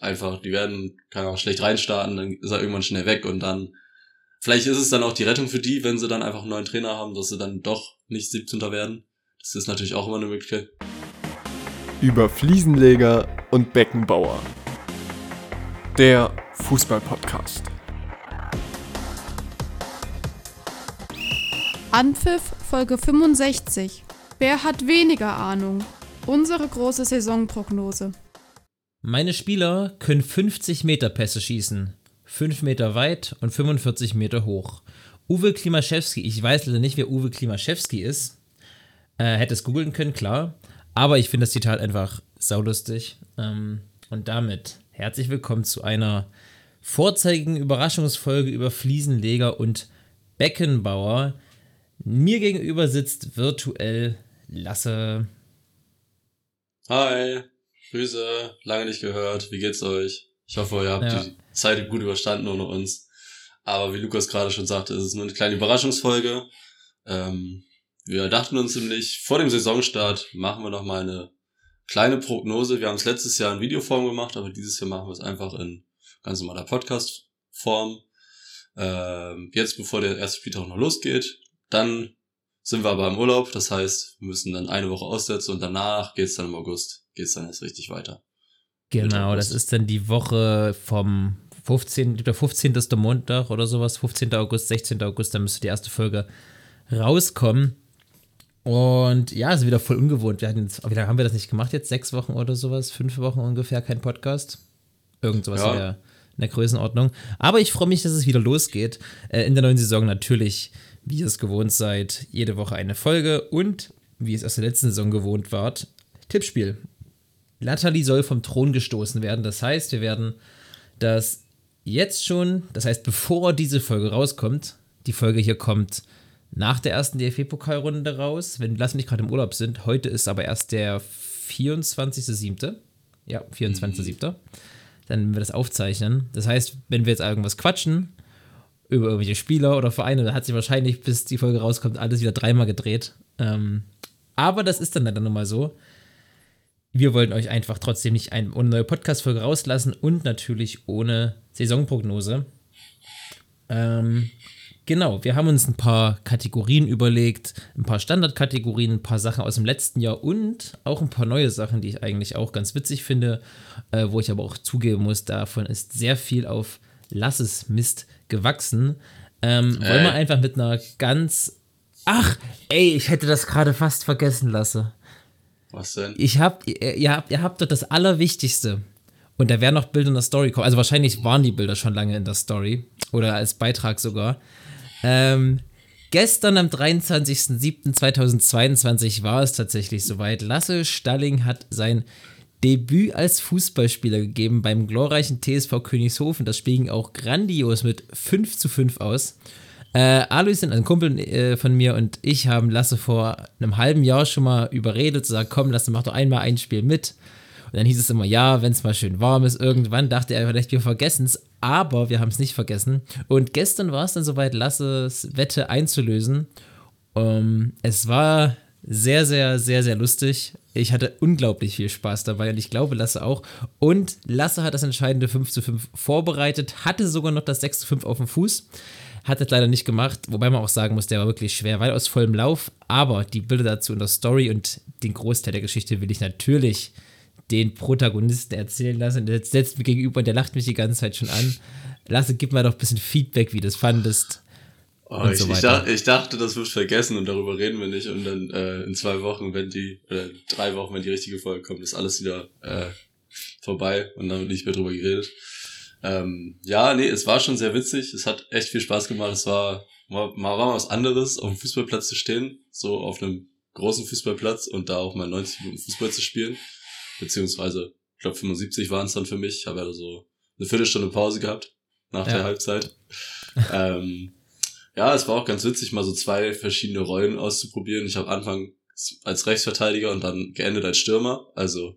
einfach, die werden, kann auch schlecht reinstarten, dann ist er irgendwann schnell weg und dann, vielleicht ist es dann auch die Rettung für die, wenn sie dann einfach einen neuen Trainer haben, dass sie dann doch nicht 17. werden. Das ist natürlich auch immer eine Möglichkeit. Über Fliesenleger und Beckenbauer. Der Fußball-Podcast. Anpfiff Folge 65. Wer hat weniger Ahnung? Unsere große Saisonprognose. Meine Spieler können 50 Meter Pässe schießen. 5 Meter weit und 45 Meter hoch. Uwe Klimaszewski, ich weiß leider nicht, wer Uwe Klimaszewski ist. Äh, hätte es googeln können, klar. Aber ich finde das Zitat einfach saulustig. Ähm, und damit herzlich willkommen zu einer vorzeigigen Überraschungsfolge über Fliesenleger und Beckenbauer. Mir gegenüber sitzt virtuell Lasse. Hi, Grüße, lange nicht gehört. Wie geht's euch? Ich hoffe, ihr habt ja. die Zeit gut überstanden ohne uns. Aber wie Lukas gerade schon sagte, ist es nur eine kleine Überraschungsfolge. Ähm, wir dachten uns nämlich, vor dem Saisonstart machen wir noch mal eine kleine Prognose. Wir haben es letztes Jahr in Videoform gemacht, aber dieses Jahr machen wir es einfach in ganz normaler Podcast-Form. Ähm, jetzt, bevor der erste Spieltag noch losgeht, dann sind wir aber im Urlaub. Das heißt, wir müssen dann eine Woche aussetzen und danach geht's dann im August, geht's dann erst richtig weiter. Genau, das ist dann die Woche vom 15. Der 15. ist der Montag oder sowas, 15. August, 16. August, dann müsste die erste Folge rauskommen. Und ja, ist wieder voll ungewohnt. Wir hatten jetzt, wie lange haben wir das nicht gemacht jetzt? Sechs Wochen oder sowas? Fünf Wochen ungefähr kein Podcast? Irgend sowas ja. in, der, in der Größenordnung. Aber ich freue mich, dass es wieder losgeht. Äh, in der neuen Saison natürlich wie ihr es gewohnt seid, jede Woche eine Folge und, wie es aus der letzten Saison gewohnt wart, Tippspiel. Natalie soll vom Thron gestoßen werden. Das heißt, wir werden das jetzt schon, das heißt, bevor diese Folge rauskommt, die Folge hier kommt nach der ersten DFB-Pokalrunde raus, wenn Lass mich gerade im Urlaub sind. Heute ist aber erst der 24.07. Ja, 24.07. Mhm. Dann werden wir das aufzeichnen. Das heißt, wenn wir jetzt irgendwas quatschen, über irgendwelche Spieler oder Vereine. Da hat sich wahrscheinlich, bis die Folge rauskommt, alles wieder dreimal gedreht. Ähm, aber das ist dann leider nun mal so. Wir wollten euch einfach trotzdem nicht eine neue Podcast-Folge rauslassen und natürlich ohne Saisonprognose. Ähm, genau, wir haben uns ein paar Kategorien überlegt, ein paar Standardkategorien, ein paar Sachen aus dem letzten Jahr und auch ein paar neue Sachen, die ich eigentlich auch ganz witzig finde, äh, wo ich aber auch zugeben muss, davon ist sehr viel auf Lasses Mist gewachsen. Ähm, wollen wir einfach mit einer ganz. Ach, ey, ich hätte das gerade fast vergessen lassen. Was denn? Ich hab, ihr, ihr, habt, ihr habt dort das Allerwichtigste. Und da werden noch Bilder in der Story kommen. Also wahrscheinlich waren die Bilder schon lange in der Story. Oder als Beitrag sogar. Ähm, gestern am 23.07.2022 war es tatsächlich soweit. Lasse Stalling hat sein Debüt als Fußballspieler gegeben beim glorreichen TSV Königshofen. Das Spiel ging auch grandios mit 5 zu 5 aus. Äh, Alois, ein Kumpel äh, von mir und ich haben Lasse vor einem halben Jahr schon mal überredet, zu sagen, komm, Lasse, mach doch einmal ein Spiel mit. Und dann hieß es immer, ja, wenn es mal schön warm ist. Irgendwann dachte er vielleicht, wir vergessen es, aber wir haben es nicht vergessen. Und gestern war es dann soweit, Lasses Wette einzulösen. Um, ähm, es war sehr, sehr, sehr, sehr lustig. Ich hatte unglaublich viel Spaß dabei und ich glaube, Lasse auch. Und Lasse hat das entscheidende 5 zu 5 vorbereitet, hatte sogar noch das 6 zu 5 auf dem Fuß. Hat es leider nicht gemacht, wobei man auch sagen muss, der war wirklich schwer, weil aus vollem Lauf. Aber die Bilder dazu in der Story und den Großteil der Geschichte will ich natürlich den Protagonisten erzählen lassen. Der setzt mir gegenüber und der lacht mich die ganze Zeit schon an. Lasse, gib mal doch ein bisschen Feedback, wie du es fandest. Oh, ich, so ich, dachte, ich, dachte, das wird vergessen und darüber reden wir nicht. Und dann äh, in zwei Wochen, wenn die, oder drei Wochen, wenn die richtige Folge kommt, ist alles wieder äh, vorbei und dann wird nicht mehr drüber geredet. Ähm, ja, nee, es war schon sehr witzig. Es hat echt viel Spaß gemacht. Es war mal, mal war was anderes, auf dem Fußballplatz zu stehen, so auf einem großen Fußballplatz und da auch mal 90 Minuten Fußball zu spielen. Beziehungsweise, ich glaube 75 waren es dann für mich. Ich habe ja so eine Viertelstunde Pause gehabt nach ja. der Halbzeit. ähm, ja, es war auch ganz witzig, mal so zwei verschiedene Rollen auszuprobieren. Ich habe Anfang als Rechtsverteidiger und dann geendet als Stürmer. Also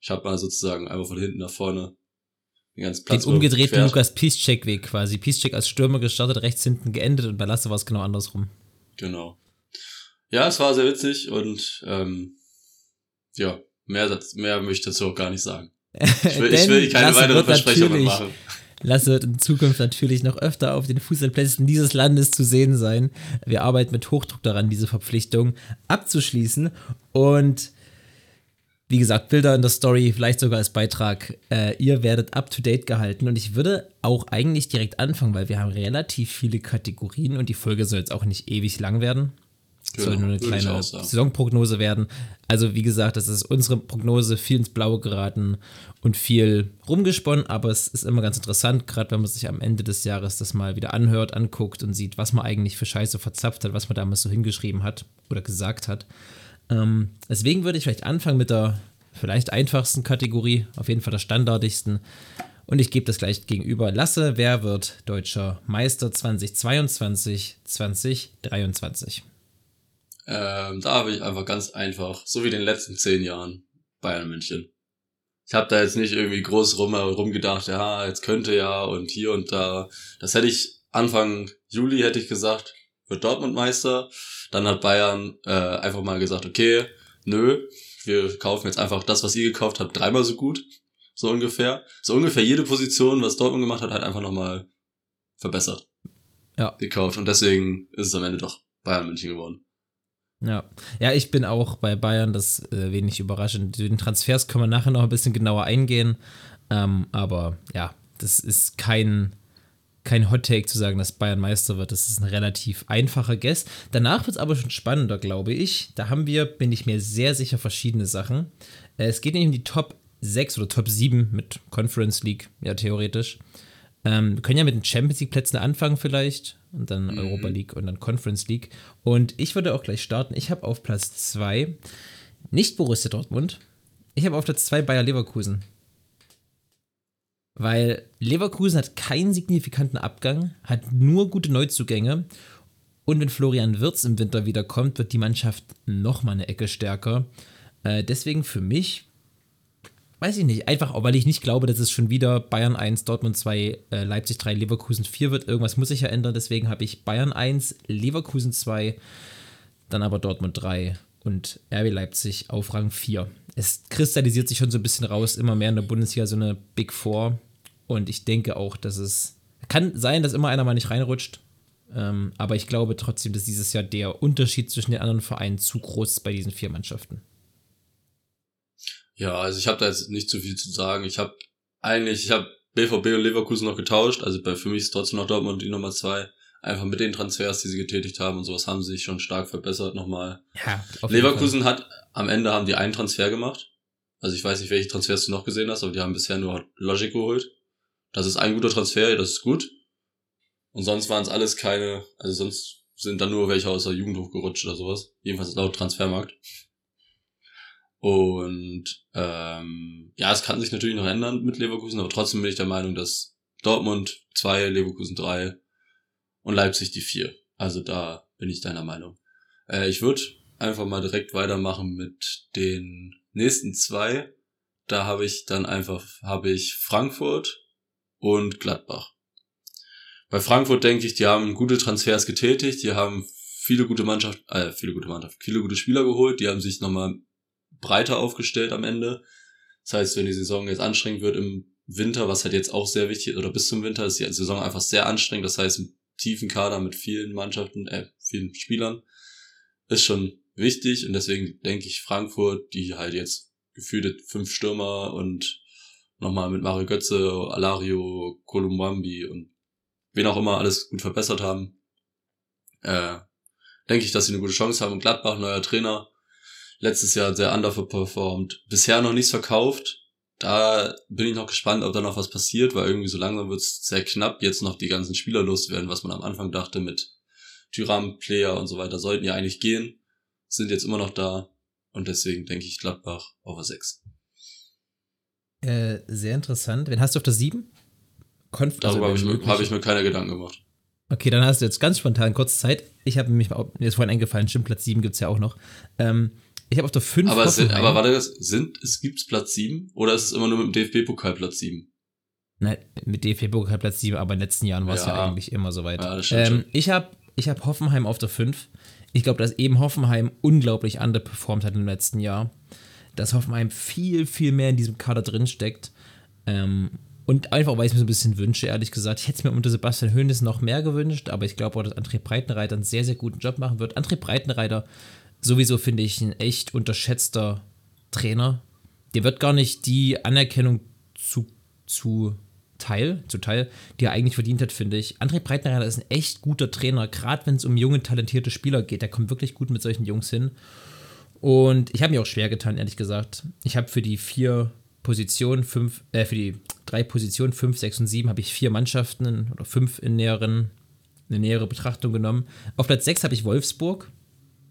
ich habe mal sozusagen einfach von hinten nach vorne den ganzen Platz. Den umgedrehten Lukas Piszczek-Weg quasi. Piszczek als Stürmer gestartet, rechts hinten geendet und bei Lasse war es genau andersrum. Genau. Ja, es war sehr witzig und ähm, ja, mehr, mehr möchte ich dazu auch gar nicht sagen. Ich will, ich will keine weiteren Versprechungen machen. Lasse wird in Zukunft natürlich noch öfter auf den Fußballplätzen dieses Landes zu sehen sein. Wir arbeiten mit Hochdruck daran, diese Verpflichtung abzuschließen. Und wie gesagt, Bilder in der Story, vielleicht sogar als Beitrag. Äh, ihr werdet up to date gehalten. Und ich würde auch eigentlich direkt anfangen, weil wir haben relativ viele Kategorien und die Folge soll jetzt auch nicht ewig lang werden. Genau, soll nur eine kleine Saisonprognose werden. Also wie gesagt, das ist unsere Prognose, viel ins Blaue geraten und viel rumgesponnen, aber es ist immer ganz interessant, gerade wenn man sich am Ende des Jahres das mal wieder anhört, anguckt und sieht, was man eigentlich für Scheiße verzapft hat, was man damals so hingeschrieben hat oder gesagt hat. Ähm, deswegen würde ich vielleicht anfangen mit der vielleicht einfachsten Kategorie, auf jeden Fall der standardigsten. Und ich gebe das gleich gegenüber. Lasse, wer wird deutscher Meister 2022, 2023? Ähm, da habe ich einfach ganz einfach, so wie in den letzten zehn Jahren, Bayern München. Ich habe da jetzt nicht irgendwie groß rum, rumgedacht, ja, jetzt könnte ja und hier und da. Das hätte ich Anfang Juli hätte ich gesagt, wird Dortmund Meister. Dann hat Bayern äh, einfach mal gesagt, okay, nö, wir kaufen jetzt einfach das, was ihr gekauft habt, dreimal so gut. So ungefähr. So ungefähr jede Position, was Dortmund gemacht hat, hat einfach nochmal verbessert. Ja. Gekauft. Und deswegen ist es am Ende doch Bayern München geworden. Ja. ja, ich bin auch bei Bayern, das äh, wenig überraschend. Den Transfers können wir nachher noch ein bisschen genauer eingehen. Ähm, aber ja, das ist kein, kein Hot Take zu sagen, dass Bayern Meister wird. Das ist ein relativ einfacher Guess. Danach wird es aber schon spannender, glaube ich. Da haben wir, bin ich mir sehr sicher, verschiedene Sachen. Äh, es geht nämlich um die Top 6 oder Top 7 mit Conference League, ja, theoretisch. Ähm, wir können ja mit den Champions League Plätzen anfangen vielleicht und dann mhm. Europa League und dann Conference League. Und ich würde auch gleich starten. Ich habe auf Platz 2 nicht Borussia Dortmund. Ich habe auf Platz 2 Bayer Leverkusen. Weil Leverkusen hat keinen signifikanten Abgang, hat nur gute Neuzugänge. Und wenn Florian Wirz im Winter wiederkommt, wird die Mannschaft nochmal eine Ecke stärker. Äh, deswegen für mich weiß ich nicht, einfach weil ich nicht glaube, dass es schon wieder Bayern 1, Dortmund 2, äh, Leipzig 3, Leverkusen 4 wird. Irgendwas muss sich ja ändern, deswegen habe ich Bayern 1, Leverkusen 2, dann aber Dortmund 3 und RB Leipzig auf Rang 4. Es kristallisiert sich schon so ein bisschen raus, immer mehr in der Bundesliga so eine Big Four und ich denke auch, dass es kann sein, dass immer einer mal nicht reinrutscht, ähm, aber ich glaube trotzdem, dass dieses Jahr der Unterschied zwischen den anderen Vereinen zu groß ist bei diesen vier Mannschaften. Ja, also ich habe da jetzt nicht zu viel zu sagen. Ich habe eigentlich, ich habe BVB und Leverkusen noch getauscht. Also bei für mich ist trotzdem noch Dortmund die Nummer zwei. Einfach mit den Transfers, die sie getätigt haben und sowas haben sie sich schon stark verbessert nochmal. Ja, Leverkusen hat, am Ende haben die einen Transfer gemacht. Also ich weiß nicht, welche Transfers du noch gesehen hast, aber die haben bisher nur Logic geholt. Das ist ein guter Transfer, das ist gut. Und sonst waren es alles keine, also sonst sind da nur welche aus der Jugend hochgerutscht oder sowas. Jedenfalls laut Transfermarkt. Und ähm, ja, es kann sich natürlich noch ändern mit Leverkusen, aber trotzdem bin ich der Meinung, dass Dortmund zwei, Leverkusen drei und Leipzig die vier. Also da bin ich deiner Meinung. Äh, ich würde einfach mal direkt weitermachen mit den nächsten zwei. Da habe ich dann einfach, habe ich Frankfurt und Gladbach. Bei Frankfurt denke ich, die haben gute Transfers getätigt, die haben viele gute Mannschaft, äh, viele gute Mannschaft, viele gute Spieler geholt, die haben sich nochmal breiter aufgestellt am Ende. Das heißt, wenn die Saison jetzt anstrengend wird im Winter, was halt jetzt auch sehr wichtig ist, oder bis zum Winter ist die Saison einfach sehr anstrengend. Das heißt, im tiefen Kader mit vielen Mannschaften, äh, vielen Spielern, ist schon wichtig. Und deswegen denke ich, Frankfurt, die halt jetzt gefühlte fünf Stürmer und nochmal mit Mario Götze, Alario, Kolumbambi und wen auch immer alles gut verbessert haben, äh, denke ich, dass sie eine gute Chance haben. Gladbach, neuer Trainer, letztes Jahr sehr underperformed. Bisher noch nichts verkauft. Da bin ich noch gespannt, ob da noch was passiert, weil irgendwie so langsam wird es sehr knapp, jetzt noch die ganzen Spieler loswerden, was man am Anfang dachte mit Tyram, Player und so weiter, sollten ja eigentlich gehen, sind jetzt immer noch da und deswegen denke ich Gladbach over 6. Äh, sehr interessant. Wen hast du auf der 7? Konf Darüber also, habe ich, hab ich mir keine Gedanken gemacht. Okay, dann hast du jetzt ganz spontan kurz Zeit. Ich habe mich mir jetzt vorhin eingefallen, stimmt, Platz 7 gibt es ja auch noch. Ähm, ich habe auf der 5 aber, sind, aber warte, das sind, es gibt's Platz 7 oder ist es immer nur mit dem DFB-Pokal Platz 7? Nein, mit DFB-Pokal Platz 7, aber in den letzten Jahren war es ja. ja. eigentlich immer so weit. Ja, ähm, ich habe ich hab Hoffenheim auf der 5. Ich glaube, dass eben Hoffenheim unglaublich underperformed hat im letzten Jahr. dass Hoffenheim viel, viel mehr in diesem Kader drin steckt. Ähm, und einfach, weil ich mir so ein bisschen wünsche, ehrlich gesagt. Ich hätte es mir unter Sebastian Höhnes noch mehr gewünscht, aber ich glaube auch, dass André Breitenreiter einen sehr, sehr guten Job machen wird. André Breitenreiter, sowieso finde ich ein echt unterschätzter Trainer. Der wird gar nicht die Anerkennung zu, zu Teil, zu Teil, die er eigentlich verdient hat, finde ich. André Breitenreiter ist ein echt guter Trainer, gerade wenn es um junge, talentierte Spieler geht. Der kommt wirklich gut mit solchen Jungs hin. Und ich habe mir auch schwer getan, ehrlich gesagt. Ich habe für die vier Positionen, fünf, äh, für die drei Positionen, fünf, sechs und sieben, habe ich vier Mannschaften oder fünf in näheren, eine nähere Betrachtung genommen. Auf Platz sechs habe ich Wolfsburg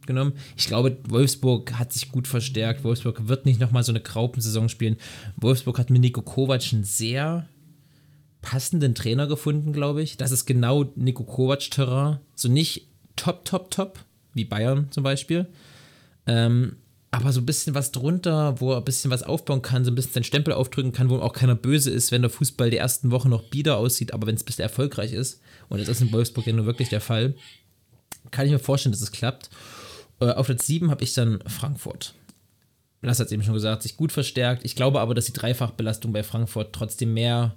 genommen. Ich glaube, Wolfsburg hat sich gut verstärkt. Wolfsburg wird nicht nochmal so eine Graupensaison spielen. Wolfsburg hat mit Nico Kovac einen sehr passenden Trainer gefunden, glaube ich. Das ist genau Nico Kovac-Terrain. So nicht top, top, top, wie Bayern zum Beispiel. Ähm, aber so ein bisschen was drunter, wo er ein bisschen was aufbauen kann, so ein bisschen seinen Stempel aufdrücken kann, wo auch keiner böse ist, wenn der Fußball die ersten Wochen noch bieder aussieht, aber wenn es ein bisschen erfolgreich ist, und das ist in Wolfsburg ja nur wirklich der Fall, kann ich mir vorstellen, dass es klappt. Äh, auf Platz 7 habe ich dann Frankfurt. Lass hat es eben schon gesagt, sich gut verstärkt. Ich glaube aber, dass die Dreifachbelastung bei Frankfurt trotzdem mehr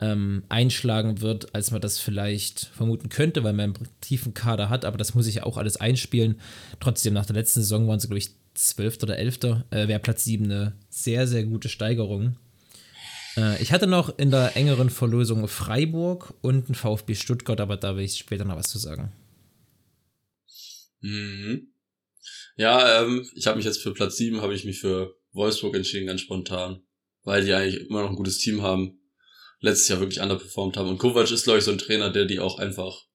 ähm, einschlagen wird, als man das vielleicht vermuten könnte, weil man einen tiefen Kader hat, aber das muss ich ja auch alles einspielen. Trotzdem, nach der letzten Saison waren sie, glaube ich, 12. oder 11. Äh, wäre Platz 7 eine sehr, sehr gute Steigerung. Äh, ich hatte noch in der engeren Verlosung Freiburg und ein VfB Stuttgart, aber da will ich später noch was zu sagen. Mhm. Ja, ähm, ich habe mich jetzt für Platz 7, habe ich mich für Wolfsburg entschieden, ganz spontan. Weil die eigentlich immer noch ein gutes Team haben. Letztes Jahr wirklich underperformed haben. Und Kovac ist, glaube ich, so ein Trainer, der die auch einfach,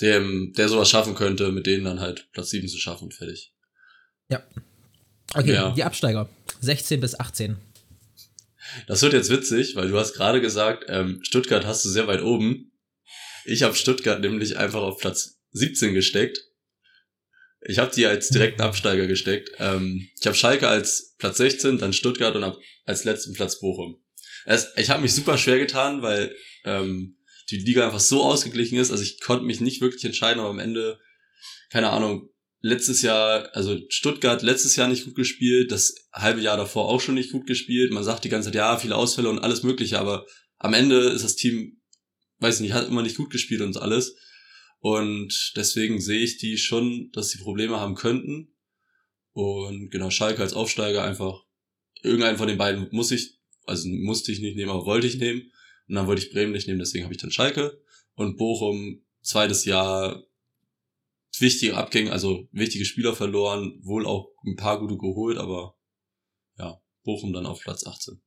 dem, der sowas schaffen könnte, mit denen dann halt Platz 7 zu schaffen und fertig. Ja. Okay, ja. die Absteiger. 16 bis 18. Das wird jetzt witzig, weil du hast gerade gesagt, ähm, Stuttgart hast du sehr weit oben. Ich habe Stuttgart nämlich einfach auf Platz 17 gesteckt. Ich habe die als direkten Absteiger gesteckt. Ähm, ich habe Schalke als Platz 16, dann Stuttgart und als letzten Platz Bochum. Es, ich habe mich super schwer getan, weil ähm, die Liga einfach so ausgeglichen ist. Also ich konnte mich nicht wirklich entscheiden, aber am Ende, keine Ahnung, letztes Jahr, also Stuttgart letztes Jahr nicht gut gespielt, das halbe Jahr davor auch schon nicht gut gespielt. Man sagt die ganze Zeit, ja, viele Ausfälle und alles mögliche, aber am Ende ist das Team, weiß ich nicht, hat immer nicht gut gespielt und alles. Und deswegen sehe ich die schon, dass sie Probleme haben könnten. Und genau, Schalke als Aufsteiger einfach, irgendeinen von den beiden muss ich, also musste ich nicht nehmen, aber wollte ich nehmen. Und dann wollte ich Bremen nicht nehmen, deswegen habe ich dann Schalke. Und Bochum, zweites Jahr wichtige Abgänge, also wichtige Spieler verloren, wohl auch ein paar gute geholt, aber ja, Bochum dann auf Platz 18.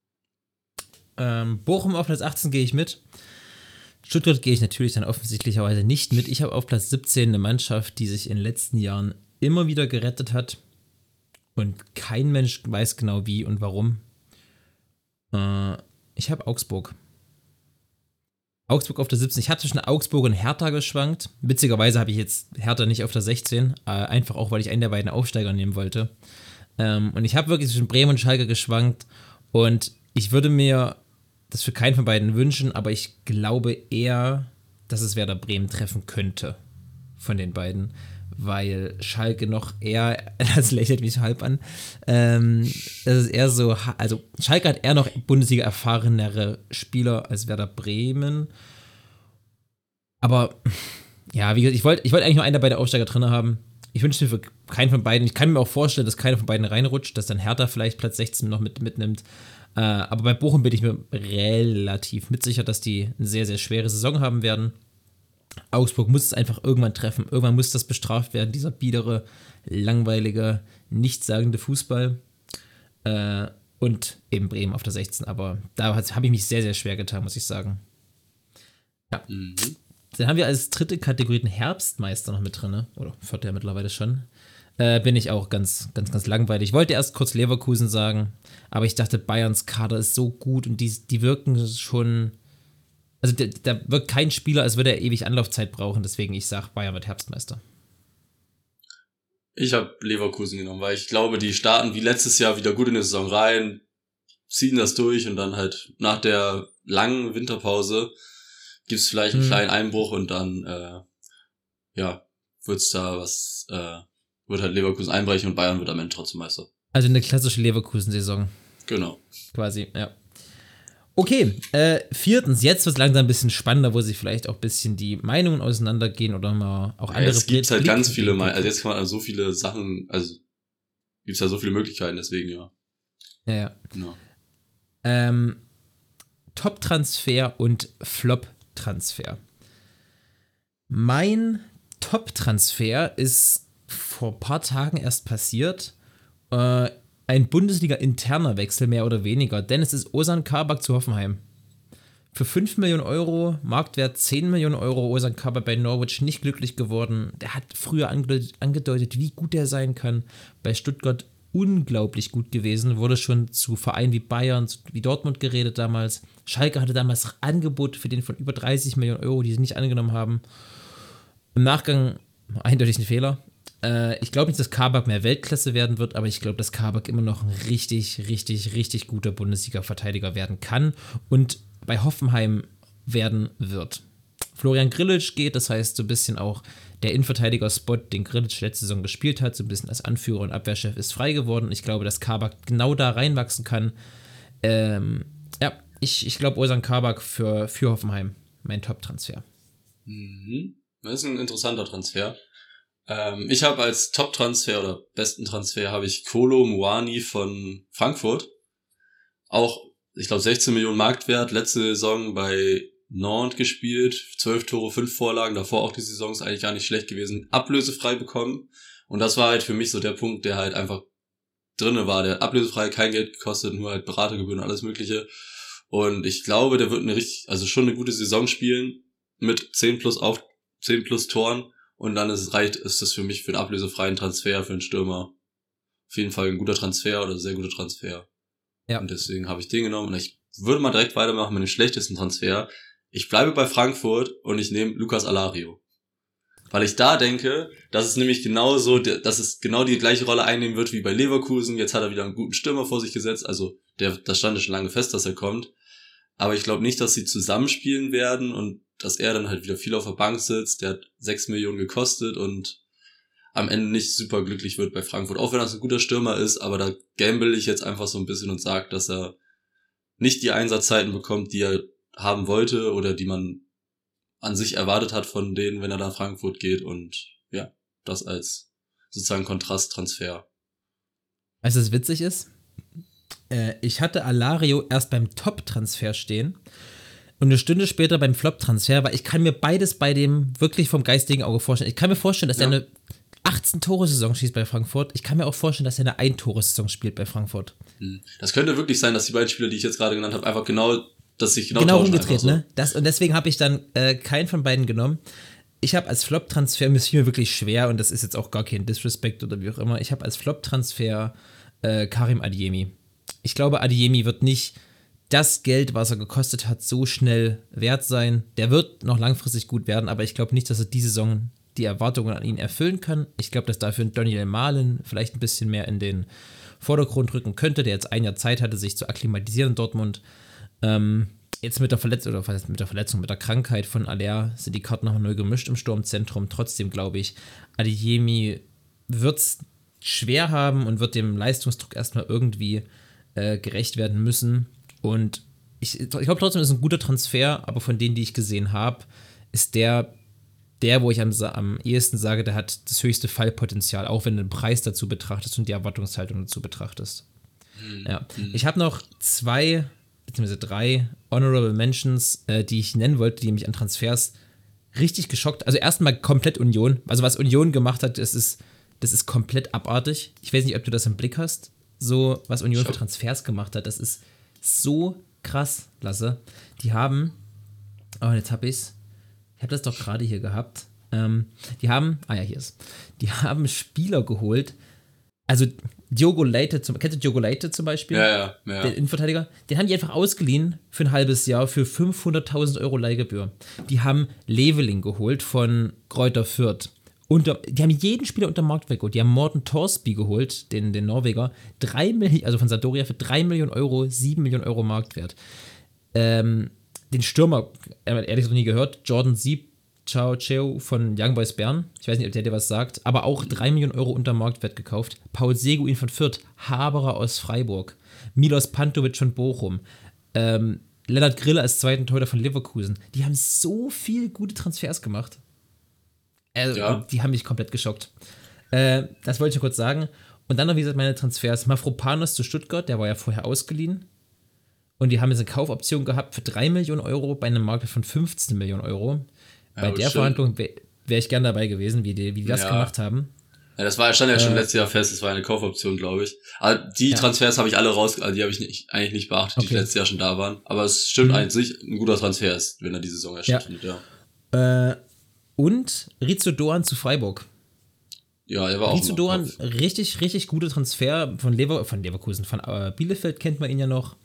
Ähm, Bochum auf Platz 18 gehe ich mit. Stuttgart gehe ich natürlich dann offensichtlicherweise nicht mit. Ich habe auf Platz 17 eine Mannschaft, die sich in den letzten Jahren immer wieder gerettet hat. Und kein Mensch weiß genau wie und warum. Äh, ich habe Augsburg. Augsburg auf der 17. Ich hatte zwischen Augsburg und Hertha geschwankt. Witzigerweise habe ich jetzt Hertha nicht auf der 16. Äh, einfach auch, weil ich einen der beiden Aufsteiger nehmen wollte. Ähm, und ich habe wirklich zwischen Bremen und Schalke geschwankt. Und ich würde mir das für keinen von beiden wünschen, aber ich glaube eher, dass es Werder Bremen treffen könnte von den beiden, weil Schalke noch eher, das lächelt mich halb an, ähm, das ist eher so, also Schalke hat eher noch Bundesliga erfahrenere Spieler als Werder Bremen, aber ja, wie gesagt, ich wollte ich wollt eigentlich nur einen der beiden Aufsteiger drin haben. Ich wünsche mir für keinen von beiden, ich kann mir auch vorstellen, dass keiner von beiden reinrutscht, dass dann Hertha vielleicht Platz 16 noch mit, mitnimmt. Äh, aber bei Bochum bin ich mir relativ mit sicher, dass die eine sehr, sehr schwere Saison haben werden. Augsburg muss es einfach irgendwann treffen. Irgendwann muss das bestraft werden, dieser biedere, langweilige, nichtssagende Fußball. Äh, und eben Bremen auf der 16. Aber da habe ich mich sehr, sehr schwer getan, muss ich sagen. Ja. Mhm. Dann haben wir als dritte Kategorie den Herbstmeister noch mit drin, ne? oder vierte ja mittlerweile schon äh, bin ich auch ganz, ganz, ganz langweilig. Ich wollte erst kurz Leverkusen sagen, aber ich dachte, Bayerns Kader ist so gut und die, die wirken schon. Also da wirkt kein Spieler, als würde er ewig Anlaufzeit brauchen, deswegen ich sage, Bayern wird Herbstmeister. Ich habe Leverkusen genommen, weil ich glaube, die starten wie letztes Jahr wieder gut in die Saison rein, ziehen das durch und dann halt nach der langen Winterpause gibt es vielleicht einen hm. kleinen Einbruch und dann äh, ja wird's da was äh, wird halt Leverkusen einbrechen und Bayern wird am Ende trotzdem Meister. Also eine klassische Leverkusen-Saison. Genau. Quasi, ja. Okay, äh, viertens, jetzt wird es langsam ein bisschen spannender, wo sich vielleicht auch ein bisschen die Meinungen auseinandergehen oder mal auch andere ja, Es gibt halt ganz viele Meinungen. Also jetzt kann man so viele Sachen, also gibt es ja so viele Möglichkeiten, deswegen ja. Ja, ja. Genau. Ähm, Top-Transfer und Flop-Transfer. Mein Top-Transfer ist vor ein paar Tagen erst passiert. Äh, ein Bundesliga-interner Wechsel, mehr oder weniger, denn es ist Osan Kabak zu Hoffenheim. Für 5 Millionen Euro, Marktwert 10 Millionen Euro, Osan Kabak bei Norwich nicht glücklich geworden. Der hat früher angedeutet, wie gut er sein kann. Bei Stuttgart unglaublich gut gewesen, wurde schon zu Vereinen wie Bayern, wie Dortmund geredet damals. Schalke hatte damals Angebot für den von über 30 Millionen Euro, die sie nicht angenommen haben. Im Nachgang eindeutig ein Fehler. Äh, ich glaube nicht, dass Kabak mehr Weltklasse werden wird, aber ich glaube, dass Kabak immer noch ein richtig, richtig, richtig guter Bundesliga-Verteidiger werden kann und bei Hoffenheim werden wird. Florian Grillitsch geht, das heißt so ein bisschen auch der Innenverteidiger-Spot, den Grillitsch letzte Saison gespielt hat, so ein bisschen als Anführer und Abwehrchef, ist frei geworden. Ich glaube, dass Kabak genau da reinwachsen kann. Ähm, ja, ich, ich glaube, Osan Kabak für, für Hoffenheim, mein Top-Transfer. Mhm. Das ist ein interessanter Transfer. Ähm, ich habe als Top-Transfer oder besten Transfer habe ich Kolo Muani von Frankfurt. Auch, ich glaube, 16 Millionen Marktwert. Letzte Saison bei Nantes gespielt. 12 Tore, 5 Vorlagen. Davor auch die Saison ist eigentlich gar nicht schlecht gewesen. Ablösefrei bekommen. Und das war halt für mich so der Punkt, der halt einfach drinne war. Der hat ablösefrei kein Geld gekostet, nur halt Beratergebühren und alles mögliche. Und ich glaube, der wird eine richtig, also schon eine gute Saison spielen mit 10 plus auf 10 plus Toren und dann ist es reicht, ist das für mich für einen ablösefreien Transfer für einen Stürmer auf jeden Fall ein guter Transfer oder sehr guter Transfer. Ja. Und deswegen habe ich den genommen und ich würde mal direkt weitermachen mit dem schlechtesten Transfer. Ich bleibe bei Frankfurt und ich nehme Lukas Alario. Weil ich da denke, dass es nämlich genauso, dass es genau die gleiche Rolle einnehmen wird wie bei Leverkusen. Jetzt hat er wieder einen guten Stürmer vor sich gesetzt. Also, der, das stand ja schon lange fest, dass er kommt. Aber ich glaube nicht, dass sie zusammenspielen werden und dass er dann halt wieder viel auf der Bank sitzt. Der hat sechs Millionen gekostet und am Ende nicht super glücklich wird bei Frankfurt. Auch wenn er ein guter Stürmer ist, aber da gamble ich jetzt einfach so ein bisschen und sage, dass er nicht die Einsatzzeiten bekommt, die er haben wollte oder die man an sich erwartet hat von denen, wenn er nach Frankfurt geht und ja, das als sozusagen Kontrasttransfer. Weißt du, was witzig ist? Äh, ich hatte Alario erst beim Top-Transfer stehen und eine Stunde später beim Flop-Transfer, weil ich kann mir beides bei dem wirklich vom geistigen Auge vorstellen. Ich kann mir vorstellen, dass ja. er eine 18-Tore-Saison schießt bei Frankfurt. Ich kann mir auch vorstellen, dass er eine Ein-Tore-Saison spielt bei Frankfurt. Hm. Das könnte wirklich sein, dass die beiden Spieler, die ich jetzt gerade genannt habe, einfach genau, dass sich genau, genau umgedreht, so. ne? Das, und deswegen habe ich dann äh, keinen von beiden genommen. Ich habe als Flop-Transfer, mir ist mir wirklich schwer, und das ist jetzt auch gar kein Disrespect oder wie auch immer, ich habe als Flop-Transfer äh, Karim Adiemi. Ich glaube, Adiemi wird nicht das Geld, was er gekostet hat, so schnell wert sein. Der wird noch langfristig gut werden, aber ich glaube nicht, dass er diese Saison die Erwartungen an ihn erfüllen kann. Ich glaube, dass dafür Daniel Mahlen vielleicht ein bisschen mehr in den Vordergrund rücken könnte, der jetzt ein Jahr Zeit hatte, sich zu akklimatisieren in Dortmund. Ähm, jetzt mit der Verletzung oder mit der Verletzung, mit der Krankheit von Aller sind die Karten nochmal neu gemischt im Sturmzentrum. Trotzdem glaube ich, Adeyemi wird es schwer haben und wird dem Leistungsdruck erstmal irgendwie äh, gerecht werden müssen. Und ich, ich glaube trotzdem, ist ein guter Transfer, aber von denen, die ich gesehen habe, ist der, der, wo ich am, am ehesten sage, der hat das höchste Fallpotenzial, auch wenn du den Preis dazu betrachtest und die Erwartungshaltung dazu betrachtest. Mhm. Ja. Hm. Ich habe noch zwei, beziehungsweise drei Honorable Mentions, äh, die ich nennen wollte, die mich an Transfers richtig geschockt. Also erstmal komplett Union. Also was Union gemacht hat, das ist, das ist komplett abartig. Ich weiß nicht, ob du das im Blick hast. So, was Union für Transfers gemacht hat, das ist so krass, Lasse. Die haben, oh, jetzt hab ich's. Ich habe das doch gerade hier gehabt. Ähm, die haben, ah ja, hier ist. Die haben Spieler geholt. Also Diogo Leite, zum, kennst du Diogo Leite zum Beispiel? Ja, ja, ja. Den Innenverteidiger. Den haben die einfach ausgeliehen für ein halbes Jahr für 500.000 Euro Leihgebühr. Die haben Leveling geholt von Kräuter Fürth unter, die haben jeden Spieler unter Marktwert geholt. Die haben Morten Torsby geholt, den, den Norweger, drei Millionen, also von Sadoria für 3 Millionen Euro, 7 Millionen Euro Marktwert. Ähm, den Stürmer, ehrlich gesagt nie gehört, Jordan Sieb, Chao Cheo von Young Boys Bern. Ich weiß nicht, ob der dir was sagt, aber auch 3 Millionen Euro unter Marktwert gekauft. Paul Seguin von Fürth, Haberer aus Freiburg, Milos Pantovic von Bochum, ähm, Lennart Grille als zweiten Torhüter von Leverkusen. Die haben so viel gute Transfers gemacht. Also, ja. Die haben mich komplett geschockt. Äh, das wollte ich kurz sagen. Und dann noch, wie gesagt, meine Transfers. Mafropanos zu Stuttgart, der war ja vorher ausgeliehen. Und die haben jetzt eine Kaufoption gehabt für 3 Millionen Euro bei einem Markt von 15 Millionen Euro. Ja, bei der schön. Verhandlung wäre wär ich gern dabei gewesen, wie die, wie die das ja. gemacht haben. Ja, das war, stand ja schon äh, letztes Jahr fest, das war eine Kaufoption, glaube ich. Aber die ja. Transfers habe ich alle raus, also die habe ich nicht, eigentlich nicht beachtet, okay. die letztes Jahr schon da waren. Aber es stimmt mhm. eigentlich, ein guter Transfer ist, wenn er die Saison erstattet, ja. ja. Äh, und Rizzo Doan zu Freiburg. Ja, er war auch. Rizzo Doan, richtig, richtig guter Transfer von, Lever, von Leverkusen, von äh, Bielefeld kennt man ihn ja noch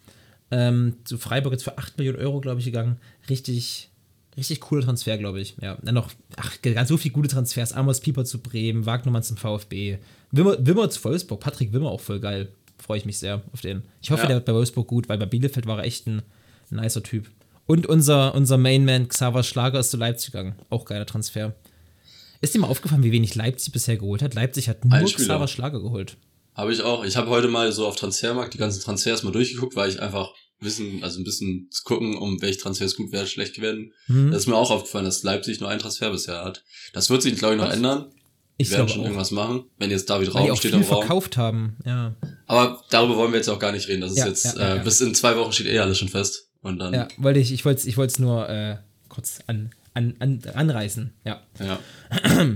ähm, zu Freiburg jetzt für 8 Millionen Euro, glaube ich, gegangen. Richtig, richtig cooler Transfer, glaube ich. Ja, dann noch, ach, ganz so viele gute Transfers. Amos Pieper zu Bremen, Wagnermann zum VfB, Wimmer, Wimmer zu Wolfsburg, Patrick Wimmer auch voll geil. Freue ich mich sehr auf den. Ich hoffe, ja. der wird bei Wolfsburg gut, weil bei Bielefeld war er echt ein, ein nicer Typ. Und unser, unser Mainman Xaver Schlager ist zu Leipzig gegangen. Auch geiler Transfer. Ist dir mal aufgefallen, wie wenig Leipzig bisher geholt hat? Leipzig hat nur Xaver Schlager geholt. Habe ich auch. Ich habe heute mal so auf Transfermarkt die ganzen Transfers mal durchgeguckt, weil ich einfach wissen, also ein bisschen zu gucken, um welche Transfers gut werden, schlecht werden. Mhm. Das ist mir auch aufgefallen, dass Leipzig nur einen Transfer bisher hat. Das wird sich, glaube ich, noch Was? ändern. Ich werde schon auch. irgendwas machen, wenn jetzt David Raum steht im Raum. verkauft haben, ja. Aber darüber wollen wir jetzt auch gar nicht reden. Das ist ja, jetzt, ja, äh, bis in zwei Wochen steht eh alles schon fest. Und dann. Ja, wollte ich, ich wollte es ich wollte nur äh, kurz an, an, an, anreißen, ja. Ja.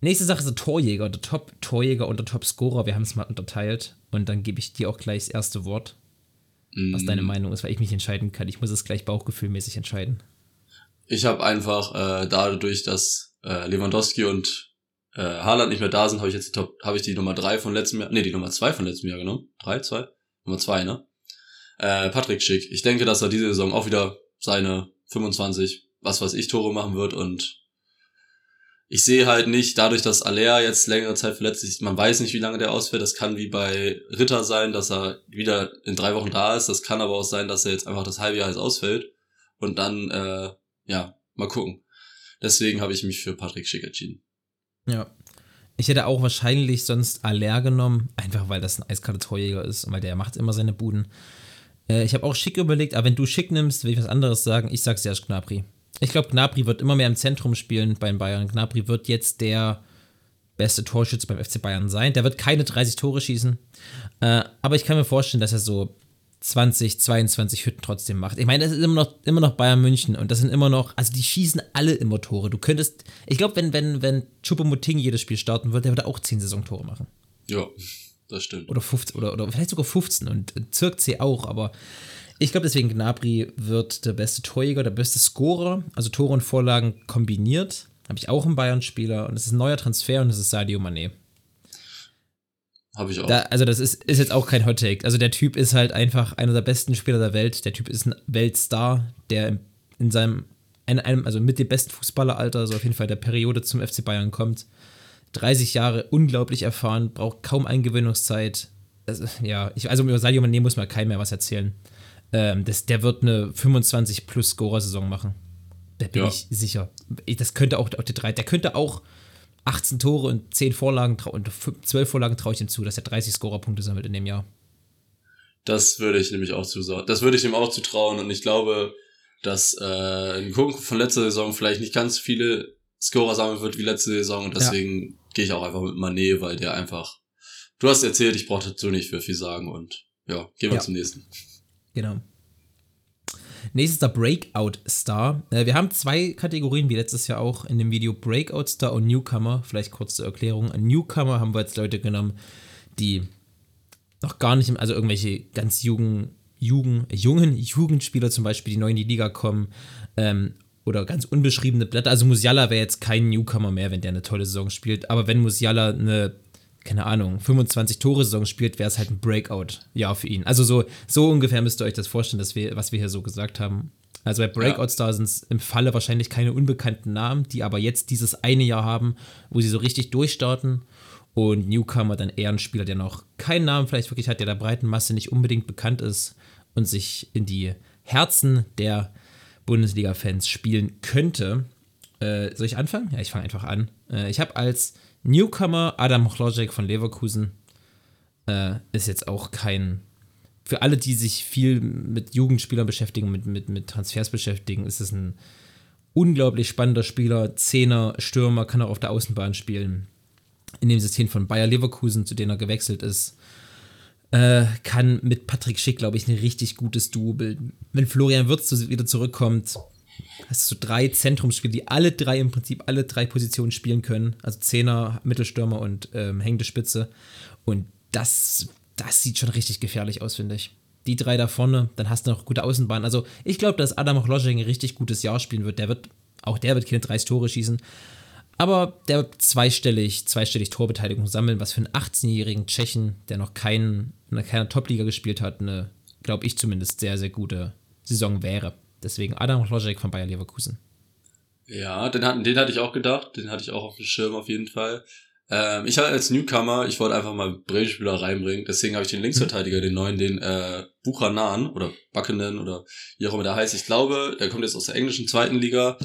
Nächste Sache ist der Torjäger, der Top-Torjäger und der Top-Scorer. Wir haben es mal unterteilt und dann gebe ich dir auch gleich das erste Wort, mm. was deine Meinung ist, weil ich mich entscheiden kann. Ich muss es gleich bauchgefühlmäßig entscheiden. Ich habe einfach äh, dadurch, dass äh, Lewandowski und äh, Haaland nicht mehr da sind, habe ich jetzt die Top, habe ich die Nummer 3 von letztem Jahr, nee, die Nummer 2 von letztem Jahr genommen. 3, 2? Nummer 2, ne? Äh, Patrick Schick. Ich denke, dass er diese Saison auch wieder seine 25, was weiß ich, Tore machen wird und ich sehe halt nicht, dadurch, dass Alea jetzt längere Zeit verletzt ist, man weiß nicht, wie lange der ausfällt. Das kann wie bei Ritter sein, dass er wieder in drei Wochen da ist. Das kann aber auch sein, dass er jetzt einfach das halbe Jahr jetzt ausfällt. Und dann, äh, ja, mal gucken. Deswegen habe ich mich für Patrick Schick entschieden. Ja. Ich hätte auch wahrscheinlich sonst Aller genommen, einfach weil das ein eiskalter Torjäger ist und weil der macht immer seine Buden. Äh, ich habe auch Schick überlegt, aber wenn du Schick nimmst, will ich was anderes sagen. Ich sag Serge Gnabry. Ich glaube, Gnabry wird immer mehr im Zentrum spielen beim Bayern. Gnabry wird jetzt der beste Torschütze beim FC Bayern sein. Der wird keine 30 Tore schießen. Äh, aber ich kann mir vorstellen, dass er so 20, 22 Hütten trotzdem macht. Ich meine, das ist immer noch, immer noch Bayern München und das sind immer noch, also die schießen alle immer Tore. Du könntest, ich glaube, wenn, wenn, wenn Choupo-Moting jedes Spiel starten würde, der würde auch 10 Saisontore machen. Ja, das stimmt. Oder 15, oder, oder vielleicht sogar 15 und Zirk C auch, aber ich glaube deswegen, Gnabry wird der beste Torjäger, der beste Scorer, also Tore und Vorlagen kombiniert. Habe ich auch einen Bayern-Spieler und es ist ein neuer Transfer und es ist Sadio Mané. Habe ich auch. Da, also, das ist, ist jetzt auch kein Hot Take. Also, der Typ ist halt einfach einer der besten Spieler der Welt. Der Typ ist ein Weltstar, der in seinem, in einem, also mit dem besten Fußballeralter, also auf jeden Fall der Periode zum FC Bayern kommt. 30 Jahre, unglaublich erfahren, braucht kaum Eingewöhnungszeit. Also, ja, ich, also über Sadio Mané muss man keinem mehr was erzählen. Ähm, das, der wird eine 25 plus Scorer-Saison machen. Da bin ja. ich sicher. Das könnte auch, auch die drei, der könnte auch 18 Tore und 10 Vorlagen und 12 Vorlagen traue ich ihm zu, dass er 30 Scorerpunkte sammelt in dem Jahr. Das würde ich nämlich auch zusagen. Das würde ich ihm auch zutrauen und ich glaube, dass äh, ein Kunden von letzter Saison vielleicht nicht ganz viele Scorer sammeln wird wie letzte Saison und deswegen ja. gehe ich auch einfach mit Manet, weil der einfach. Du hast erzählt, ich brauche dazu nicht für viel sagen und ja, gehen wir ja. zum nächsten. Genau. Nächstes der Breakout Star. Äh, wir haben zwei Kategorien, wie letztes Jahr auch in dem Video Breakout Star und Newcomer. Vielleicht kurz zur Erklärung. Ein Newcomer haben wir jetzt Leute genommen, die noch gar nicht, also irgendwelche ganz jungen, jungen, jungen Jugendspieler zum Beispiel, die neu in die Liga kommen. Ähm, oder ganz unbeschriebene Blätter. Also Musiala wäre jetzt kein Newcomer mehr, wenn der eine tolle Saison spielt. Aber wenn Musiala eine keine Ahnung, 25 Tore-Saison spielt, wäre es halt ein Breakout-Jahr für ihn. Also so, so ungefähr müsst ihr euch das vorstellen, dass wir, was wir hier so gesagt haben. Also bei Breakout-Stars sind es im Falle wahrscheinlich keine unbekannten Namen, die aber jetzt dieses eine Jahr haben, wo sie so richtig durchstarten. Und Newcomer dann eher ein Spieler, der noch keinen Namen vielleicht wirklich hat, der der breiten Masse nicht unbedingt bekannt ist und sich in die Herzen der Bundesliga-Fans spielen könnte. Äh, soll ich anfangen? Ja, ich fange einfach an. Äh, ich habe als Newcomer Adam Chlojek von Leverkusen. Äh, ist jetzt auch kein. Für alle, die sich viel mit Jugendspielern beschäftigen, mit, mit, mit Transfers beschäftigen, ist es ein unglaublich spannender Spieler. Zehner, Stürmer, kann auch auf der Außenbahn spielen. In dem System von Bayer Leverkusen, zu dem er gewechselt ist. Äh, kann mit Patrick Schick, glaube ich, ein richtig gutes Duo bilden. Wenn Florian Wirtz wieder zurückkommt, hast du drei Zentrumsspieler, die alle drei im Prinzip alle drei Positionen spielen können. Also Zehner, Mittelstürmer und ähm, hängende Spitze. Und das, das sieht schon richtig gefährlich aus, finde ich. Die drei da vorne, dann hast du noch gute Außenbahn. Also ich glaube, dass Adam Chloschek ein richtig gutes Jahr spielen wird. Der wird, auch der wird keine 30 Tore schießen. Aber der wird zweistellig, zweistellig Torbeteiligung sammeln, was für einen 18-jährigen Tschechen, der noch keinen, in keiner Top-Liga gespielt hat, eine, glaube ich zumindest, sehr, sehr gute Saison wäre. Deswegen Adam Hložek von Bayer Leverkusen. Ja, den, hatten, den hatte ich auch gedacht. Den hatte ich auch auf dem Schirm auf jeden Fall. Ähm, ich hatte als Newcomer, ich wollte einfach mal Bremen-Spieler reinbringen. Deswegen habe ich den Linksverteidiger, den neuen, den äh, Buchanan oder Buchanan oder wie auch immer der heißt. Ich glaube, der kommt jetzt aus der englischen zweiten Liga,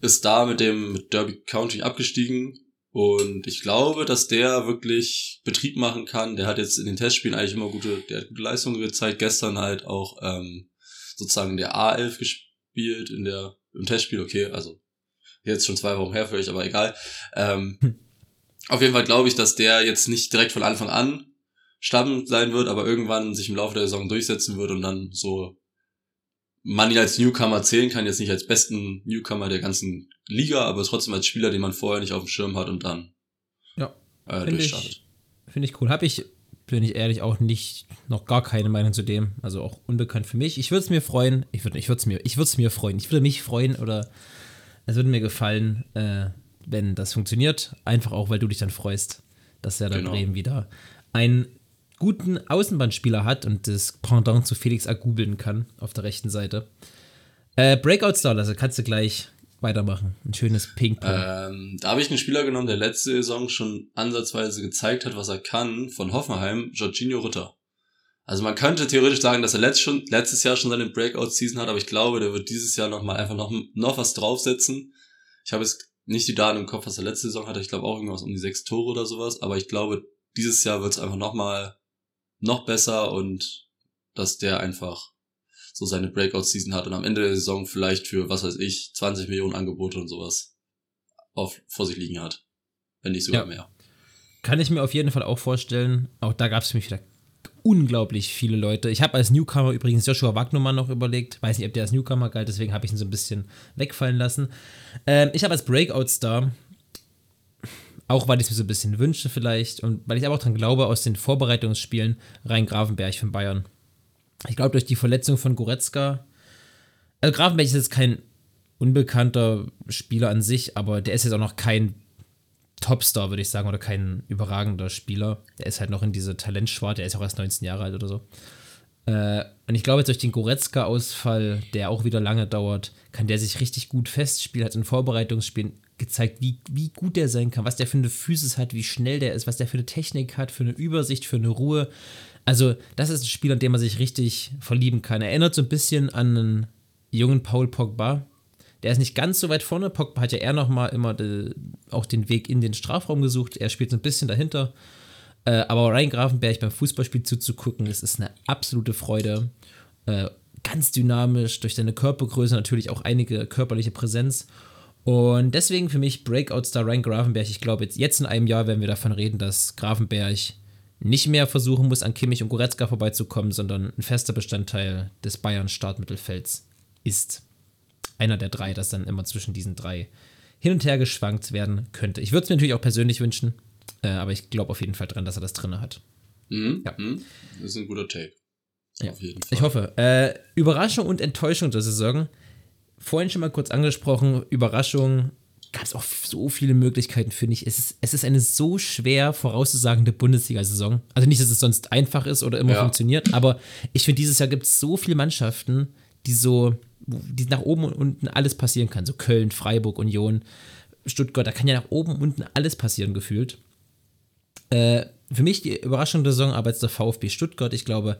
ist da mit dem Derby County abgestiegen. Und ich glaube, dass der wirklich Betrieb machen kann. Der hat jetzt in den Testspielen eigentlich immer gute, der hat gute Leistungen gezeigt. Gestern halt auch ähm, sozusagen der A11 gespielt in der, im Testspiel, okay, also jetzt schon zwei Wochen her für euch, aber egal. Ähm, hm. Auf jeden Fall glaube ich, dass der jetzt nicht direkt von Anfang an Stamm sein wird, aber irgendwann sich im Laufe der Saison durchsetzen wird und dann so man ihn als Newcomer zählen kann, jetzt nicht als besten Newcomer der ganzen Liga, aber trotzdem als Spieler, den man vorher nicht auf dem Schirm hat und dann ja, äh, durchstartet. Finde ich cool. Habe ich bin ich ehrlich auch nicht, noch gar keine Meinung zu dem. Also auch unbekannt für mich. Ich würde es mir freuen. Ich würde ich es mir, ich mir freuen. Ich würde mich freuen oder es würde mir gefallen, äh, wenn das funktioniert. Einfach auch, weil du dich dann freust, dass er dann genau. Bremen wieder einen guten Außenbahnspieler hat und das Pendant zu Felix bilden kann auf der rechten Seite. Äh, Breakout Star, also kannst du gleich weitermachen. Ein schönes Ping-Pong. Ähm, da habe ich einen Spieler genommen, der letzte Saison schon ansatzweise gezeigt hat, was er kann, von Hoffenheim, Jorginho Ritter. Also man könnte theoretisch sagen, dass er letzt schon, letztes Jahr schon seine Breakout-Season hat, aber ich glaube, der wird dieses Jahr nochmal einfach noch, noch was draufsetzen. Ich habe jetzt nicht die Daten im Kopf, was er letzte Saison hatte. Ich glaube auch irgendwas um die sechs Tore oder sowas, aber ich glaube, dieses Jahr wird es einfach nochmal noch besser und dass der einfach so seine Breakout-Season hat und am Ende der Saison vielleicht für, was weiß ich, 20 Millionen Angebote und sowas auf, vor sich liegen hat. Wenn nicht sogar ja. mehr. Kann ich mir auf jeden Fall auch vorstellen. Auch da gab es für mich wieder unglaublich viele Leute. Ich habe als Newcomer übrigens Joshua Wagnermann noch überlegt. Weiß nicht, ob der als Newcomer galt, deswegen habe ich ihn so ein bisschen wegfallen lassen. Ähm, ich habe als Breakout-Star, auch weil ich es mir so ein bisschen wünsche vielleicht und weil ich aber auch dran glaube, aus den Vorbereitungsspielen Rhein Grafenberg von Bayern. Ich glaube, durch die Verletzung von Goretzka. Also, Grafenberg ist jetzt kein unbekannter Spieler an sich, aber der ist jetzt auch noch kein Topstar, würde ich sagen, oder kein überragender Spieler. Der ist halt noch in diese Talentschwarte, der ist auch erst 19 Jahre alt oder so. Äh, und ich glaube, jetzt durch den Goretzka-Ausfall, der auch wieder lange dauert, kann der sich richtig gut festspielen. Hat in Vorbereitungsspielen gezeigt, wie, wie gut der sein kann, was der für eine Physis hat, wie schnell der ist, was der für eine Technik hat, für eine Übersicht, für eine Ruhe. Also, das ist ein Spiel, an dem man sich richtig verlieben kann. Er erinnert so ein bisschen an einen jungen Paul Pogba. Der ist nicht ganz so weit vorne. Pogba hat ja eher nochmal immer de, auch den Weg in den Strafraum gesucht. Er spielt so ein bisschen dahinter. Äh, aber Ryan Grafenberg beim Fußballspiel zuzugucken, das ist eine absolute Freude. Äh, ganz dynamisch, durch seine Körpergröße natürlich auch einige körperliche Präsenz. Und deswegen für mich Breakout-Star Ryan Grafenberg. Ich glaube, jetzt, jetzt in einem Jahr werden wir davon reden, dass Grafenberg nicht mehr versuchen muss, an Kimmich und Goretzka vorbeizukommen, sondern ein fester Bestandteil des Bayern-Startmittelfelds ist. Einer der drei, das dann immer zwischen diesen drei hin und her geschwankt werden könnte. Ich würde es mir natürlich auch persönlich wünschen, äh, aber ich glaube auf jeden Fall dran, dass er das drin hat. Mhm. Ja. Mhm. Das ist ein guter Take. Ja. Auf jeden Fall. Ich hoffe. Äh, Überraschung und Enttäuschung der Saison. Vorhin schon mal kurz angesprochen, Überraschung gab es auch so viele Möglichkeiten, finde ich. Es ist, es ist eine so schwer vorauszusagende Bundesliga-Saison. Also nicht, dass es sonst einfach ist oder immer ja. funktioniert, aber ich finde, dieses Jahr gibt es so viele Mannschaften, die so, die nach oben und unten alles passieren kann. So Köln, Freiburg, Union, Stuttgart, da kann ja nach oben und unten alles passieren, gefühlt. Äh, für mich die Überraschung der Saison aber jetzt der VfB Stuttgart. Ich glaube,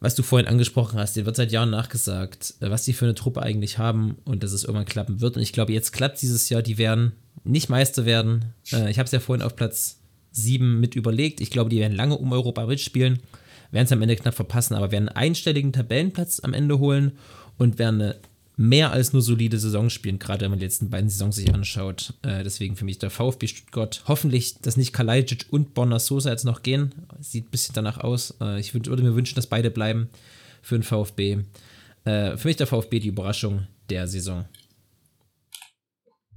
was du vorhin angesprochen hast, dir wird seit Jahren nachgesagt, äh, was die für eine Truppe eigentlich haben und dass es irgendwann klappen wird. Und ich glaube, jetzt klappt dieses Jahr, die werden nicht Meister werden. Äh, ich habe es ja vorhin auf Platz 7 mit überlegt. Ich glaube, die werden lange um Europa mitspielen, werden es am Ende knapp verpassen, aber werden einen einstelligen Tabellenplatz am Ende holen und werden eine mehr als nur solide Saison spielen, gerade wenn man die letzten beiden Saisons sich anschaut. Äh, deswegen für mich der VfB Stuttgart. Hoffentlich, dass nicht Kalajdzic und Bonner Sosa jetzt noch gehen. Sieht ein bisschen danach aus. Äh, ich würde mir wünschen, dass beide bleiben für den VfB. Äh, für mich der VfB die Überraschung der Saison.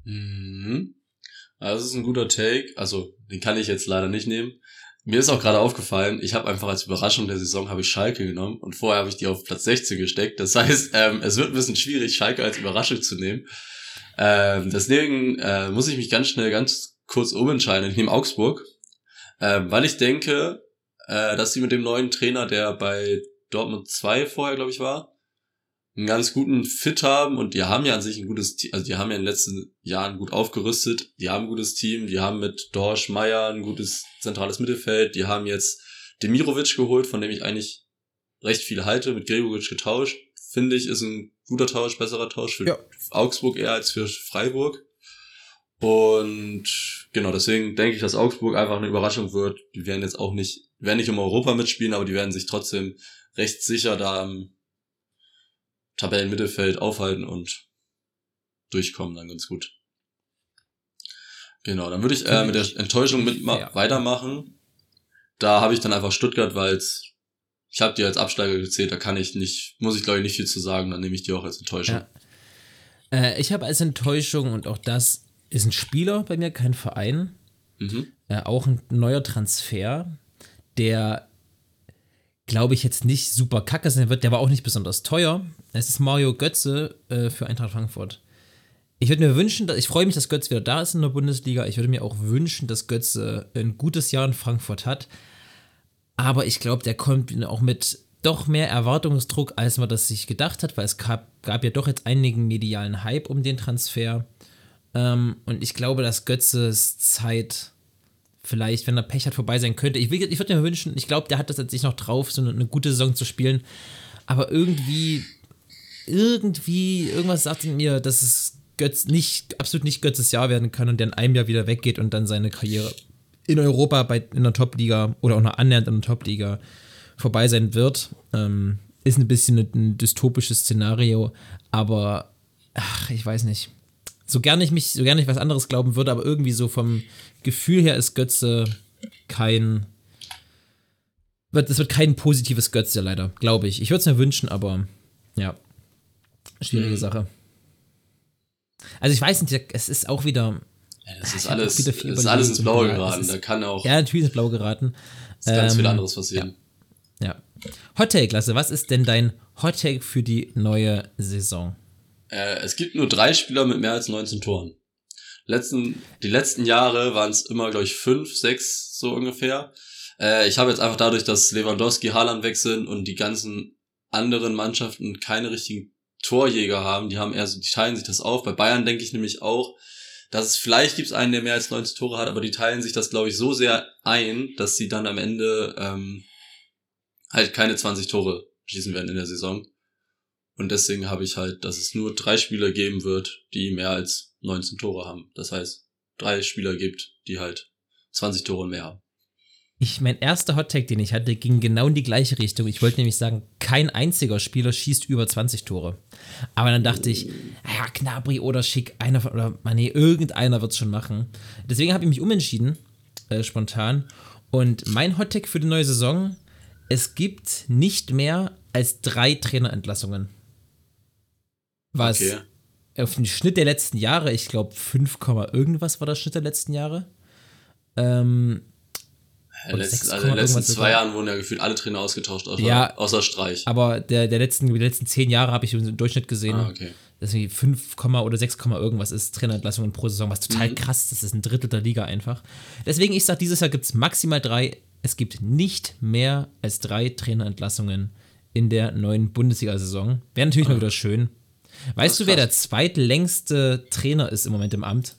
Mhm. Also das ist ein guter Take. Also den kann ich jetzt leider nicht nehmen. Mir ist auch gerade aufgefallen, ich habe einfach als Überraschung der Saison habe ich Schalke genommen und vorher habe ich die auf Platz 16 gesteckt. Das heißt, ähm, es wird ein bisschen schwierig, Schalke als Überraschung zu nehmen. Ähm, deswegen äh, muss ich mich ganz schnell, ganz kurz umentscheiden. Ich nehme Augsburg, ähm, weil ich denke, äh, dass sie mit dem neuen Trainer, der bei Dortmund 2 vorher, glaube ich, war, einen ganz guten Fit haben und die haben ja an sich ein gutes Team, also die haben ja in den letzten Jahren gut aufgerüstet, die haben ein gutes Team, die haben mit Dorsch Meier ein gutes zentrales Mittelfeld, die haben jetzt Demirovic geholt, von dem ich eigentlich recht viel halte, mit Gregovic getauscht, finde ich, ist ein guter Tausch, besserer Tausch für ja. Augsburg eher als für Freiburg. Und genau, deswegen denke ich, dass Augsburg einfach eine Überraschung wird. Die werden jetzt auch nicht, werden nicht um Europa mitspielen, aber die werden sich trotzdem recht sicher da Tabellenmittelfeld aufhalten und durchkommen dann ganz gut. Genau, dann würde ich äh, mit der Enttäuschung mit ja. weitermachen. Da habe ich dann einfach Stuttgart, weil ich habe die als Absteiger gezählt, da kann ich nicht, muss ich glaube ich nicht viel zu sagen, dann nehme ich die auch als Enttäuschung. Ja. Äh, ich habe als Enttäuschung und auch das ist ein Spieler bei mir, kein Verein. Mhm. Äh, auch ein neuer Transfer, der glaube ich, jetzt nicht super kacke sein wird. Der war auch nicht besonders teuer. Es ist Mario Götze äh, für Eintracht Frankfurt. Ich würde mir wünschen, dass, ich freue mich, dass Götze wieder da ist in der Bundesliga. Ich würde mir auch wünschen, dass Götze ein gutes Jahr in Frankfurt hat. Aber ich glaube, der kommt auch mit doch mehr Erwartungsdruck, als man das sich gedacht hat, weil es gab, gab ja doch jetzt einigen medialen Hype um den Transfer. Ähm, und ich glaube, dass Götzes Zeit vielleicht, wenn er Pech hat, vorbei sein könnte. Ich, ich würde mir wünschen, ich glaube, der hat das jetzt sich noch drauf, so eine, eine, gute Saison zu spielen. Aber irgendwie, irgendwie, irgendwas sagt in mir, dass es Götz nicht, absolut nicht Götzes Jahr werden kann und der in einem Jahr wieder weggeht und dann seine Karriere in Europa bei, in der Top-Liga oder auch noch annähernd in der Top-Liga vorbei sein wird. Ähm, ist ein bisschen ein, ein dystopisches Szenario, aber ach, ich weiß nicht so gerne ich mich, so gerne ich was anderes glauben würde, aber irgendwie so vom Gefühl her ist Götze kein. Es wird kein positives Götze leider, glaube ich. Ich würde es mir wünschen, aber ja. Schwierige mhm. Sache. Also ich weiß nicht, es ist auch wieder. Das ist alles, es ist alles ins Blaue geraten. Ist, da kann auch. Ja, natürlich ins Blaue geraten. Es kann ganz ähm, viel anderes passieren. Ja. ja. Hot Take, Lasse, was ist denn dein Hot Take für die neue Saison? Äh, es gibt nur drei Spieler mit mehr als 19 Toren. Letzten, die letzten Jahre waren es immer, glaube ich, fünf, sechs so ungefähr. Äh, ich habe jetzt einfach dadurch, dass Lewandowski, Haaland weg sind und die ganzen anderen Mannschaften keine richtigen Torjäger haben, die haben eher so, die teilen sich das auf. Bei Bayern denke ich nämlich auch, dass es vielleicht gibt es einen, der mehr als 19 Tore hat, aber die teilen sich das, glaube ich, so sehr ein, dass sie dann am Ende ähm, halt keine 20 Tore schießen werden in der Saison. Und deswegen habe ich halt, dass es nur drei Spieler geben wird, die mehr als 19 Tore haben. Das heißt, drei Spieler gibt, die halt 20 Tore mehr haben. Ich, mein erster Hottag, den ich hatte, ging genau in die gleiche Richtung. Ich wollte nämlich sagen, kein einziger Spieler schießt über 20 Tore. Aber dann dachte ich, ja, Knabri oder Schick, einer von, oder, nee, irgendeiner wird es schon machen. Deswegen habe ich mich umentschieden, äh, spontan. Und mein Hottag für die neue Saison, es gibt nicht mehr als drei Trainerentlassungen was okay. auf den Schnitt der letzten Jahre, ich glaube 5, irgendwas war der Schnitt der letzten Jahre. Ähm, letzt, also in den letzten zwei Jahren wurden ja gefühlt alle Trainer ausgetauscht, außer, ja, außer Streich. Aber der, der letzten, die letzten zehn Jahre habe ich im Durchschnitt gesehen. Ah, okay. Deswegen 5, oder 6, irgendwas ist Trainerentlassungen pro Saison, was total mhm. krass ist. Das ist ein Drittel der Liga einfach. Deswegen, ich sage, dieses Jahr gibt es maximal drei. Es gibt nicht mehr als drei Trainerentlassungen in der neuen Bundesliga-Saison. Wäre natürlich ah. mal wieder schön. Weißt du, wer der zweitlängste Trainer ist im Moment im Amt?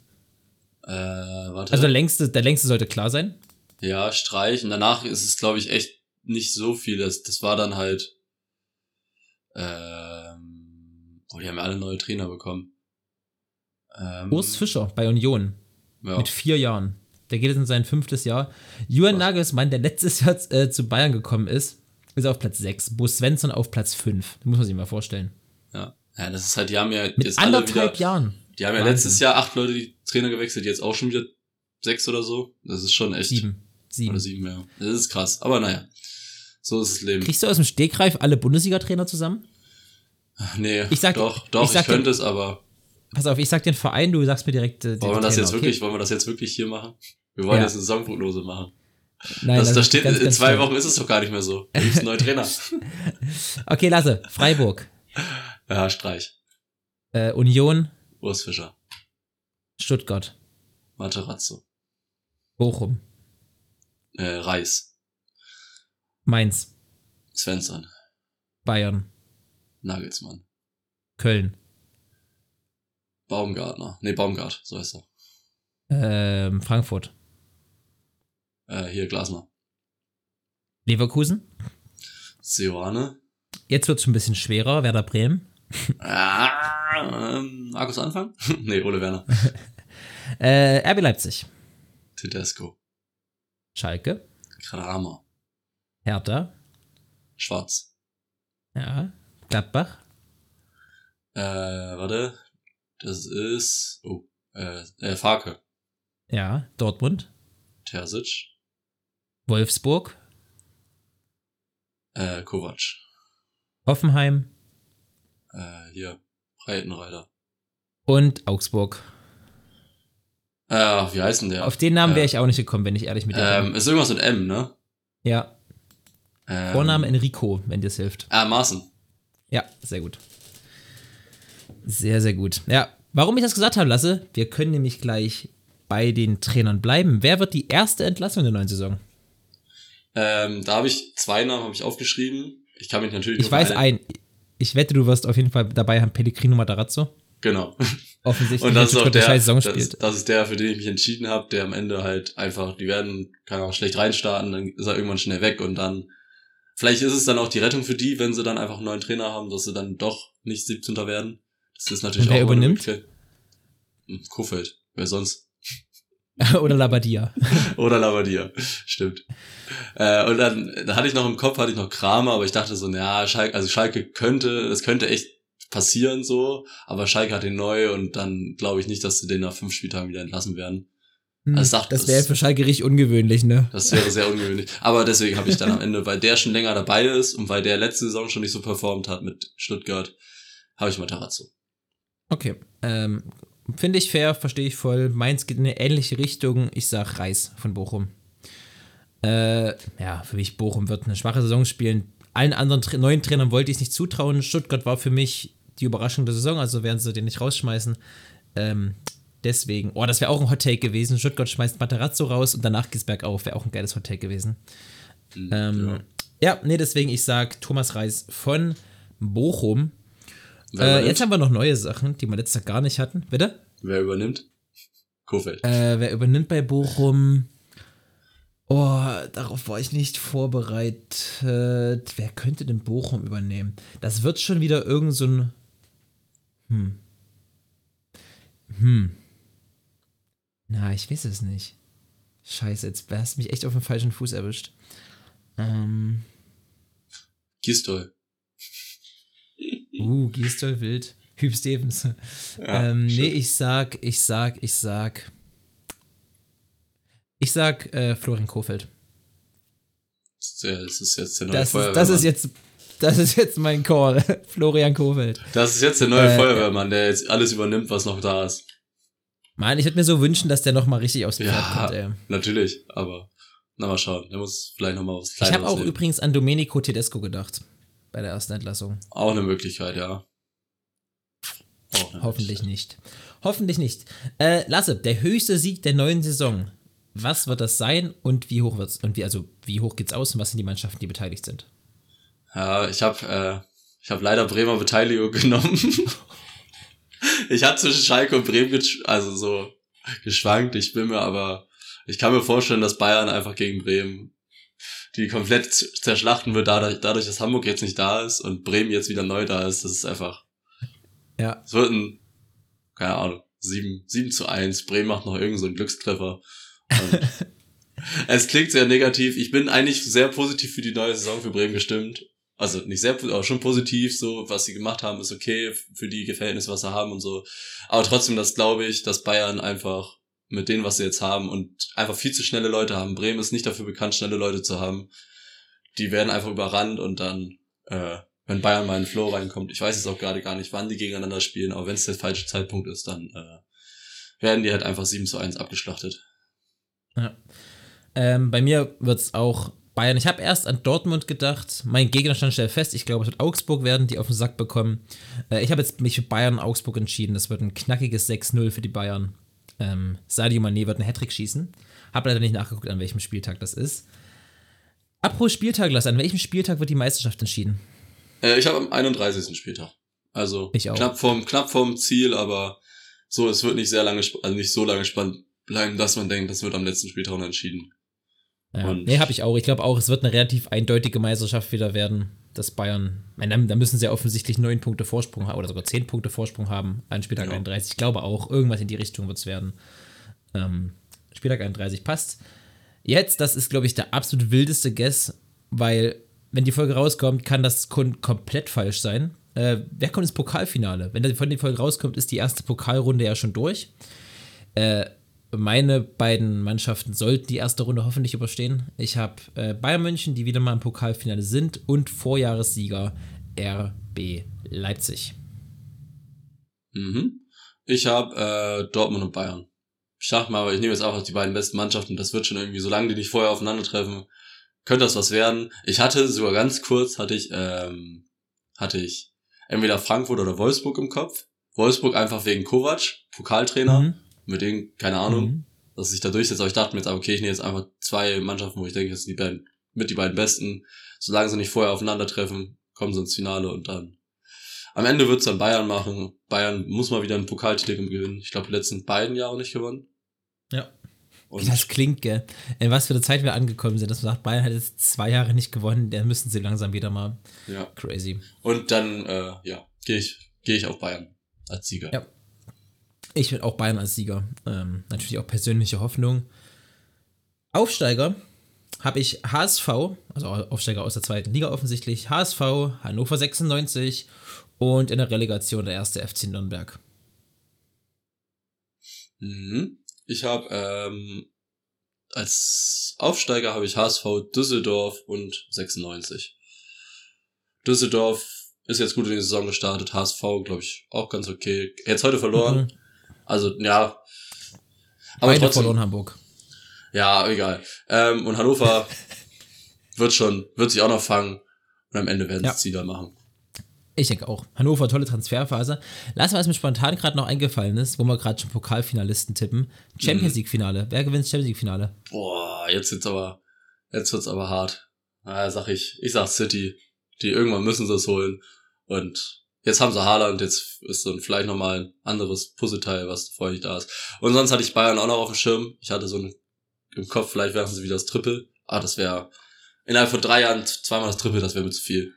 Äh, warte. Also der längste, der längste sollte klar sein. Ja, Streich. Und danach ist es, glaube ich, echt nicht so viel. Das, das war dann halt Ähm, oh, die haben ja alle neue Trainer bekommen. Ähm, Urs Fischer bei Union. Ja. Mit vier Jahren. Der geht jetzt in sein fünftes Jahr. Julian Nagelsmann, der letztes Jahr äh, zu Bayern gekommen ist, ist auf Platz 6. Bo Svensson auf Platz 5. Das muss man sich mal vorstellen. Ja. Ja, das ist halt, die haben ja Mit jetzt anderthalb wieder, Jahren. Die haben ja Wahnsinn. letztes Jahr acht Leute die Trainer gewechselt, jetzt auch schon wieder sechs oder so. Das ist schon echt. Sieben. Sieben. Oder sieben, ja. Das ist krass. Aber naja. So ist das Leben. Kriegst du aus dem Stegreif alle Bundesliga-Trainer zusammen? Nee, ich sag, doch, doch, ich, ich könnte den, es, aber. Pass auf, ich sag den Verein, du sagst mir direkt. Äh, wollen wir das jetzt okay? wirklich, wollen wir das jetzt wirklich hier machen? Wir wollen ja. jetzt eine Saisonprognose machen. Nein, das, das steht, ganz, in ganz zwei Wochen ist es doch gar nicht mehr so. Du bist ein neuer Trainer. okay, lasse. Freiburg. Ja, Streich. Äh, Union. Urs Fischer. Stuttgart. Materazzo. Bochum. Äh, Reis. Mainz. Svensson. Bayern. Nagelsmann. Köln. Baumgartner. Nee, Baumgart, so heißt er. Ähm, Frankfurt. Äh, hier, Glasner. Leverkusen. Seoane. Jetzt wird es schon ein bisschen schwerer. Werder Bremen. Ah, ähm, Markus Anfang? nee, Ole Werner. äh, RB Leipzig. Tedesco. Schalke. Kramer. Hertha. Schwarz. Ja. Gladbach. Äh, warte. Das ist. Oh. Äh, äh Farke. Ja. Dortmund. Terzic. Wolfsburg. Äh, Kovac. Hoffenheim. Äh, hier. Breitenreiter. Und Augsburg. Äh, wie heißt denn der? Auf den Namen wäre äh, ich auch nicht gekommen, wenn ich ehrlich mit dir ähm, bin. Ist irgendwas mit M, ne? Ja. Ähm, Vorname Enrico, wenn dir es hilft. Ah, Maaßen. Ja, sehr gut. Sehr, sehr gut. Ja, warum ich das gesagt habe, Lasse, wir können nämlich gleich bei den Trainern bleiben. Wer wird die erste Entlassung der neuen Saison? Ähm, da habe ich zwei Namen habe ich aufgeschrieben. Ich kann mich natürlich. Ich weiß ein. Ich wette, du wirst auf jeden Fall dabei haben Pellegrino Matarazzo. Genau. Offensichtlich. Und das ist auch der, das, das, ist der, für den ich mich entschieden habe, der am Ende halt einfach, die werden, kann auch schlecht reinstarten, dann ist er irgendwann schnell weg und dann, vielleicht ist es dann auch die Rettung für die, wenn sie dann einfach einen neuen Trainer haben, dass sie dann doch nicht 17. werden. Das ist natürlich und wer auch übernimmt? Hm, Kofeld. Wer sonst? Oder Labadia. Oder Labadia, stimmt. Äh, und dann, da hatte ich noch im Kopf, hatte ich noch Kramer, aber ich dachte so, ja, Schalke, also Schalke könnte, das könnte echt passieren so, aber Schalke hat den neu und dann glaube ich nicht, dass sie den nach fünf Spieltagen wieder entlassen werden. Hm, also dachte, das wäre für Schalke richtig ungewöhnlich, ne? Das wäre sehr ungewöhnlich. Aber deswegen habe ich dann am Ende, weil der schon länger dabei ist und weil der letzte Saison schon nicht so performt hat mit Stuttgart, habe ich mal Tarazzo. Okay. Ähm, Finde ich fair, verstehe ich voll. Mainz geht in eine ähnliche Richtung. Ich sag Reis von Bochum. Äh, ja, für mich Bochum wird eine schwache Saison spielen. Allen anderen Tra neuen Trainern wollte ich es nicht zutrauen. Stuttgart war für mich die Überraschung der Saison, also werden sie den nicht rausschmeißen. Ähm, deswegen, oh, das wäre auch ein Hot Take gewesen. Stuttgart schmeißt Materazzo raus und danach geht's bergauf. Wäre auch ein geiles Hot Take gewesen. Ähm, ja. ja, nee, deswegen, ich sag Thomas Reis von Bochum. Äh, jetzt haben wir noch neue Sachen, die wir letztes Jahr gar nicht hatten. Bitte? Wer übernimmt? Kofeld. Äh, wer übernimmt bei Bochum? Oh, darauf war ich nicht vorbereitet. Wer könnte denn Bochum übernehmen? Das wird schon wieder irgend so ein. Hm. Hm. Na, ich weiß es nicht. Scheiße, jetzt hast du mich echt auf den falschen Fuß erwischt. Ähm. Gistol. Uh, Gistol wild. Hüb Stevens. Ja, ähm, nee, ich sag, ich sag, ich sag. Ich sag äh, Florian Kofeld. Das ist jetzt der neue das Feuerwehrmann. Ist, das ist jetzt, das ist jetzt mein Call. Florian Kofeld. Das ist jetzt der neue äh, Feuerwehrmann, der jetzt alles übernimmt, was noch da ist. Mann, ich würde mir so wünschen, dass der noch mal richtig aufs Pferd ja, kommt, ey. natürlich, aber na mal schauen. Der muss vielleicht noch mal was Kleines Ich habe auch nehmen. übrigens an Domenico Tedesco gedacht bei der ersten Entlassung. Auch eine Möglichkeit, ja. Auch Hoffentlich nicht. Hoffentlich nicht. Äh, Lasse, der höchste Sieg der neuen Saison. Was wird das sein und wie hoch wird's und wie also wie hoch geht's aus und was sind die Mannschaften, die beteiligt sind? Ja, ich habe äh, ich habe leider Bremer Beteiligung genommen. ich hatte zwischen Schalke und Bremen also so geschwankt. Ich bin mir aber ich kann mir vorstellen, dass Bayern einfach gegen Bremen die komplett zerschlachten wird, dadurch, dadurch, dass Hamburg jetzt nicht da ist und Bremen jetzt wieder neu da ist. Das ist einfach. Ja. Es wird ein, keine Ahnung, 7, 7 zu 1. Bremen macht noch irgendeinen so einen Glückstreffer. es klingt sehr negativ. Ich bin eigentlich sehr positiv für die neue Saison für Bremen gestimmt. Also nicht sehr, aber schon positiv, so was sie gemacht haben, ist okay für die Verhältnisse, was sie haben und so. Aber trotzdem, das glaube ich, dass Bayern einfach mit denen, was sie jetzt haben und einfach viel zu schnelle Leute haben. Bremen ist nicht dafür bekannt, schnelle Leute zu haben. Die werden einfach überrannt und dann, äh, wenn Bayern mal in den Flow reinkommt, ich weiß jetzt auch gerade gar nicht, wann die gegeneinander spielen, aber wenn es der falsche Zeitpunkt ist, dann äh, werden die halt einfach 7 zu 1 abgeschlachtet. Ja. Ähm, bei mir wird's auch Bayern. Ich habe erst an Dortmund gedacht. Mein Gegner stand schnell fest. Ich glaube, es wird Augsburg werden, die auf den Sack bekommen. Äh, ich habe jetzt mich für Bayern Augsburg entschieden. Das wird ein knackiges 6-0 für die Bayern. Ähm, Sadio Mané wird einen Hattrick schießen. Hab leider nicht nachgeguckt, an welchem Spieltag das ist. Apropos Spieltag, Lass, an welchem Spieltag wird die Meisterschaft entschieden? Äh, ich habe am 31. Spieltag. Also knapp vorm, knapp vorm Ziel, aber so, es wird nicht sehr lange, also nicht so lange spannend bleiben, dass man denkt, das wird am letzten Spieltag entschieden. Ja. Nee, habe ich auch. Ich glaube auch, es wird eine relativ eindeutige Meisterschaft wieder werden, dass Bayern. Meine, da müssen sie ja offensichtlich neun Punkte Vorsprung haben oder sogar zehn Punkte Vorsprung haben an Spieltag Ja. 31. Ich glaube auch, irgendwas in die Richtung wird es werden. Ähm, Spieltag 31 passt. Jetzt, das ist, glaube ich, der absolut wildeste Guess, weil, wenn die Folge rauskommt, kann das komplett falsch sein. Äh, wer kommt ins Pokalfinale? Wenn die von der Folge rauskommt, ist die erste Pokalrunde ja schon durch. Äh, meine beiden Mannschaften sollten die erste Runde hoffentlich überstehen. Ich habe äh, Bayern München, die wieder mal im Pokalfinale sind, und Vorjahressieger RB Leipzig. Mhm. Ich habe äh, Dortmund und Bayern. Ich dachte mal, aber ich nehme jetzt einfach die beiden besten Mannschaften. Das wird schon irgendwie, solange die nicht vorher aufeinandertreffen, könnte das was werden. Ich hatte sogar ganz kurz, hatte ich, ähm, hatte ich entweder Frankfurt oder Wolfsburg im Kopf. Wolfsburg einfach wegen Kovac, Pokaltrainer, Mhm. Mit denen, keine Ahnung, Mhm. dass sich da durchsetzt. Aber ich dachte mir jetzt, aber, okay, ich nehme jetzt einfach zwei Mannschaften, wo ich denke, das sind die beiden, mit die beiden besten. Solange sie nicht vorher aufeinandertreffen, kommen sie ins Finale und dann am Ende wird's dann Bayern machen. Bayern muss mal wieder einen Pokaltitel gewinnen. Ich glaube, die letzten beiden Jahre nicht gewonnen. Ja. Und Wie das klingt, gell? In was für eine Zeit wir angekommen sind, dass man sagt, Bayern hat jetzt zwei Jahre nicht gewonnen, dann müssen sie langsam wieder mal. ja. Crazy. Und dann, äh, ja, gehe ich, gehe ich auf Bayern als Sieger. Ja. Ich will auch Bayern als Sieger. Ähm, natürlich auch persönliche Hoffnung. Aufsteiger habe ich HSV, also Aufsteiger aus der zweiten Liga offensichtlich, HSV, Hannover 96 und in der Relegation der erste FC Nürnberg. Mhm. Ich habe ähm, als Aufsteiger habe ich HSV Düsseldorf und 96. Düsseldorf ist jetzt gut in die Saison gestartet, HSV glaube ich auch ganz okay. Jetzt heute verloren. Mhm. Also ja. Aber Beide trotzdem, verloren Hamburg. Ja, egal. Ähm, und Hannover wird schon, wird sich auch noch fangen. Und am Ende werden Ja. sie es wieder machen. Ich denke auch. Hannover, tolle Transferphase. Lass mal, was mir spontan gerade noch eingefallen ist, wo wir gerade schon Pokalfinalisten tippen. Champions Mhm. League Finale. Wer gewinnt das Champions League Finale? Boah, jetzt wird's aber, jetzt wird's aber hart. Naja, sag ich, ich sag City. Die irgendwann müssen sie es holen. Und jetzt haben sie Haaland, jetzt ist dann vielleicht nochmal ein anderes Puzzleteil, was vorher nicht da ist. Und sonst hatte ich Bayern auch noch auf dem Schirm. Ich hatte so ein, im Kopf, vielleicht werfen sie wieder das Triple. Ah, das wäre innerhalb von drei Jahren zweimal das Triple, das wäre mir zu viel.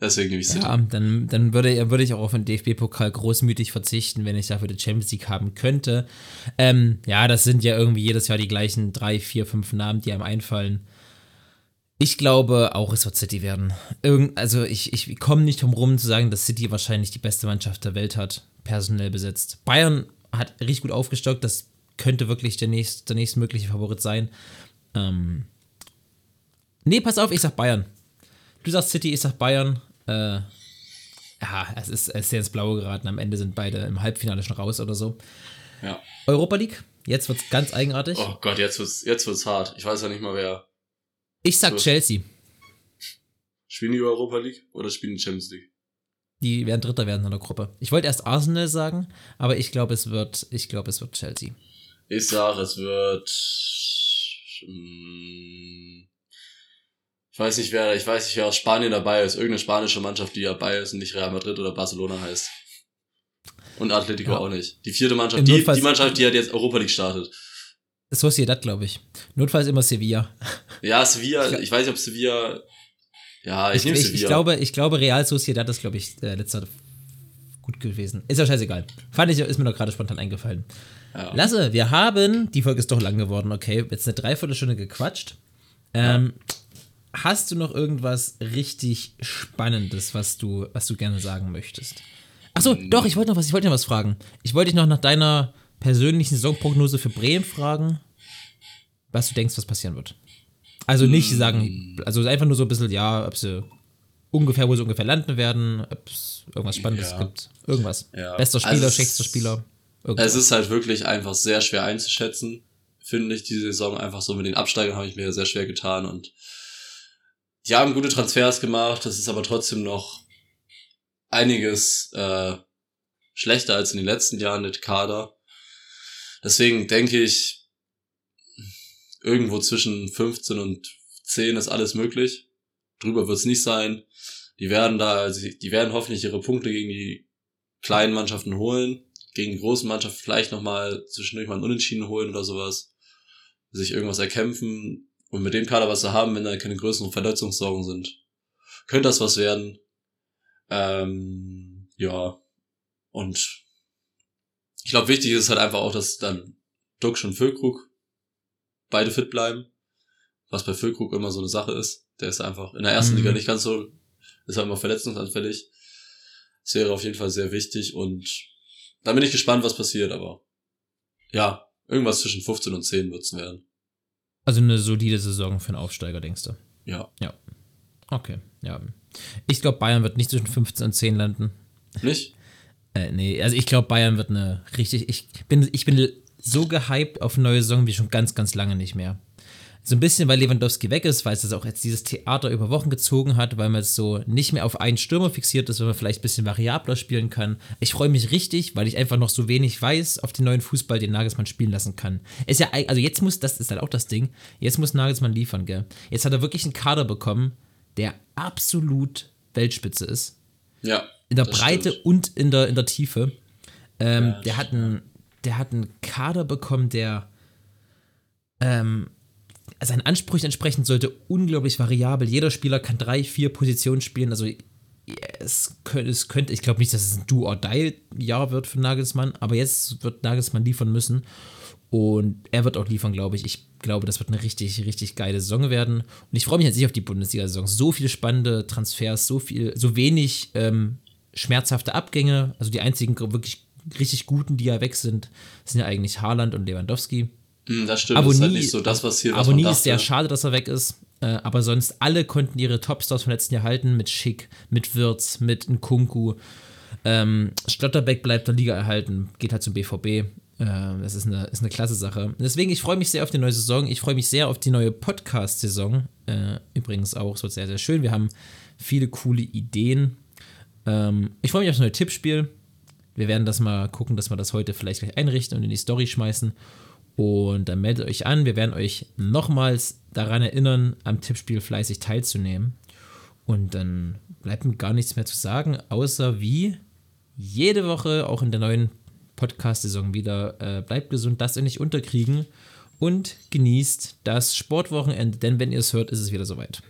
Deswegen nehme ich City. Ja, dann, dann würde, würde ich auch auf den DFB-Pokal großmütig verzichten, wenn ich dafür die Champions League haben könnte. Ähm, ja, das sind ja irgendwie jedes Jahr die gleichen drei, vier, fünf Namen, die einem einfallen. Ich glaube auch, es wird City werden. Irgend, also ich, ich komme nicht drum rum zu sagen, dass City wahrscheinlich die beste Mannschaft der Welt hat, personell besetzt. Bayern hat richtig gut aufgestockt, das könnte wirklich der, nächst, der nächstmögliche Favorit sein. Ähm, nee, pass auf, ich sag Bayern. Du sagst City, ich sag Bayern. Äh, ja, es ist, es ist sehr ins Blaue geraten. Am Ende sind beide im Halbfinale schon raus oder so. Ja. Europa League, jetzt wird's ganz eigenartig. Oh Gott, jetzt wird's, jetzt wird's hart. Ich weiß ja nicht mal, wer. Ich sag so. Chelsea. Spielen die Europa League oder spielen die Champions League? Die werden Dritter werden in der Gruppe. Ich wollte erst Arsenal sagen, aber ich glaube, es wird, ich glaube, es wird Chelsea. Ich sag, es wird. mm, Ich weiß nicht, wer, ich weiß nicht, wer aus Spanien dabei ist. Irgendeine spanische Mannschaft, die dabei ist und nicht Real Madrid oder Barcelona heißt. Und Atletico Ja. auch nicht. Die vierte Mannschaft, die, die Mannschaft, die halt jetzt Europa League startet. Sociedad, glaube ich. Notfalls immer Sevilla. Ja, Sevilla, ich weiß nicht, ob Sevilla. Ja, ich, Ich, nehme Sevilla. ich, glaube, ich glaube, Real Sociedad ist, glaube ich, äh, letzter gut gewesen. Ist ja scheißegal. Fand ich, ist mir doch gerade spontan eingefallen. Ja. Lasse, wir haben, die Folge ist doch lang geworden, okay, jetzt eine Dreiviertelstunde gequatscht. Ähm, Hast du noch irgendwas richtig Spannendes, was du, was du gerne sagen möchtest? Achso, doch, ich wollte noch was, ich wollte noch was fragen. Ich wollte dich noch nach deiner persönlichen Saisonprognose für Bremen fragen, was du denkst, was passieren wird. Also nicht sagen, also einfach nur so ein bisschen, ja, ob sie ungefähr, wo sie ungefähr landen werden, ob es irgendwas Spannendes Ja. gibt. Irgendwas. Ja. Bester Spieler, Also es- schlechtester Spieler. Irgendwas. Es ist halt wirklich einfach sehr schwer einzuschätzen, finde ich, die Saison. Einfach so mit den Absteigern habe ich mir sehr schwer getan und die haben gute Transfers gemacht. Das ist aber trotzdem noch einiges äh, schlechter als in den letzten Jahren mit Kader. Deswegen denke ich, irgendwo zwischen 15 und 10 ist alles möglich. Drüber wird es nicht sein. Die werden da, also die werden hoffentlich ihre Punkte gegen die kleinen Mannschaften holen gegen die großen Mannschaften vielleicht nochmal zwischendurch mal einen Unentschieden holen oder sowas, sich irgendwas erkämpfen und mit dem Kader, was sie haben, wenn da keine größeren Verletzungssorgen sind, könnte das was werden. Ähm, ja, und ich glaube, wichtig ist halt einfach auch, dass dann Duxch und Füllkrug beide fit bleiben, was bei Füllkrug immer so eine Sache ist. Der ist einfach in der ersten Mhm. Liga nicht ganz so, ist halt immer verletzungsanfällig. Das wäre auf jeden Fall sehr wichtig und da bin ich gespannt, was passiert, aber ja, irgendwas zwischen 15 und 10 wird's werden. Also eine solide Saison für einen Aufsteiger, denkst du? Ja. Okay, ja. Ich glaube, Bayern wird nicht zwischen 15 und 10 landen. Nicht? Äh, nee, also ich glaube, Bayern wird eine richtig. Ich bin, ich bin so gehypt auf neue Saison wie schon ganz, ganz lange nicht mehr. So ein bisschen, weil Lewandowski weg ist, weil es das auch jetzt dieses Theater über Wochen gezogen hat, weil man jetzt so nicht mehr auf einen Stürmer fixiert ist, weil man vielleicht ein bisschen variabler spielen kann. Ich freue mich richtig, weil ich einfach noch so wenig weiß auf den neuen Fußball, den Nagelsmann spielen lassen kann. Ist ja, also jetzt muss, das ist halt auch das Ding, jetzt muss Nagelsmann liefern, gell. Jetzt hat er wirklich einen Kader bekommen, der absolut Weltspitze ist Ja. In der das Breite stimmt. und in der, in der Tiefe. Ähm, Ja, der, hat einen, der hat einen Kader bekommen, der ähm, seinen Ansprüchen entsprechend sollte unglaublich variabel. Jeder Spieler kann drei, vier Positionen spielen. Also es könnte, es könnte ich glaube nicht, dass es ein Do-or-Die-Jahr wird für Nagelsmann, aber jetzt wird Nagelsmann liefern müssen. Und er wird auch liefern, glaube ich. Ich glaube, das wird eine richtig, richtig geile Saison werden. Und ich freue mich jetzt nicht auf die Bundesliga-Saison. So viele spannende Transfers, so viel, so wenig ähm, schmerzhafte Abgänge. Also die einzigen wirklich richtig guten, die ja weg sind, sind ja eigentlich Haaland und Lewandowski. Hm, das stimmt. das ist halt Abonnie, nicht so das, was hier was Abonnie ist sehr schade, dass er weg ist. Äh, aber sonst alle konnten ihre Topstars vom letzten Jahr halten. Mit Schick, mit Wirtz, mit Nkunku. Ähm, Schlotterbeck bleibt der Liga erhalten, geht halt zum BVB. Ähm, das ist eine, ist eine klasse Sache. Deswegen, ich freue mich sehr auf die neue Saison. Ich freue mich sehr auf die neue Podcast-Saison. Äh, übrigens auch, es wird sehr, sehr schön. Wir haben viele coole Ideen. Ähm, ich freue mich auf das neue Tippspiel. Wir werden das mal gucken, dass wir das heute vielleicht gleich einrichten und in die Story schmeißen. Und dann meldet euch an. Wir werden euch nochmals daran erinnern, am Tippspiel fleißig teilzunehmen. Und dann bleibt mir gar nichts mehr zu sagen, außer wie jede Woche, auch in der neuen Podcast-Saison wieder, äh, bleibt gesund, lasst euch nicht unterkriegen und genießt das Sportwochenende, denn wenn ihr es hört, ist es wieder soweit.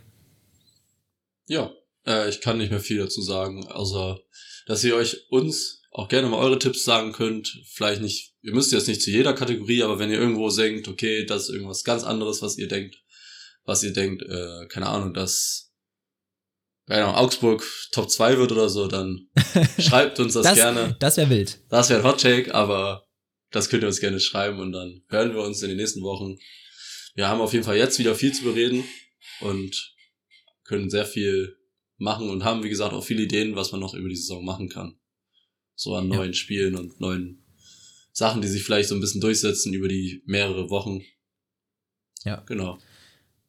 Ja, äh, ich kann nicht mehr viel dazu sagen, außer dass ihr euch uns auch gerne mal eure Tipps sagen könnt. Vielleicht nicht, ihr müsst jetzt nicht zu jeder Kategorie, aber wenn ihr irgendwo denkt, okay, das ist irgendwas ganz anderes, was ihr denkt, was ihr denkt, äh, keine Ahnung, dass keine Ahnung, Augsburg Top 2 wird oder so, dann schreibt uns das, Das, gerne. das wäre wild. Das wäre ein Hottake, aber das könnt ihr uns gerne schreiben und dann hören wir uns in den nächsten Wochen. Wir haben auf jeden Fall jetzt wieder viel zu bereden und können sehr viel machen und haben, wie gesagt, auch viele Ideen, was man noch über die Saison machen kann. So an Ja. neuen Spielen und neuen Sachen, die sich vielleicht so ein bisschen durchsetzen über die mehrere Wochen. Ja. Genau.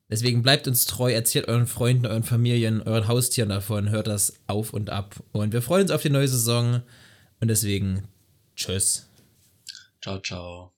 Deswegen bleibt uns treu, erzählt euren Freunden, euren Familien, euren Haustieren davon, hört das auf und ab. Und wir freuen uns auf die neue Saison. Und deswegen, tschüss. Ciao, ciao.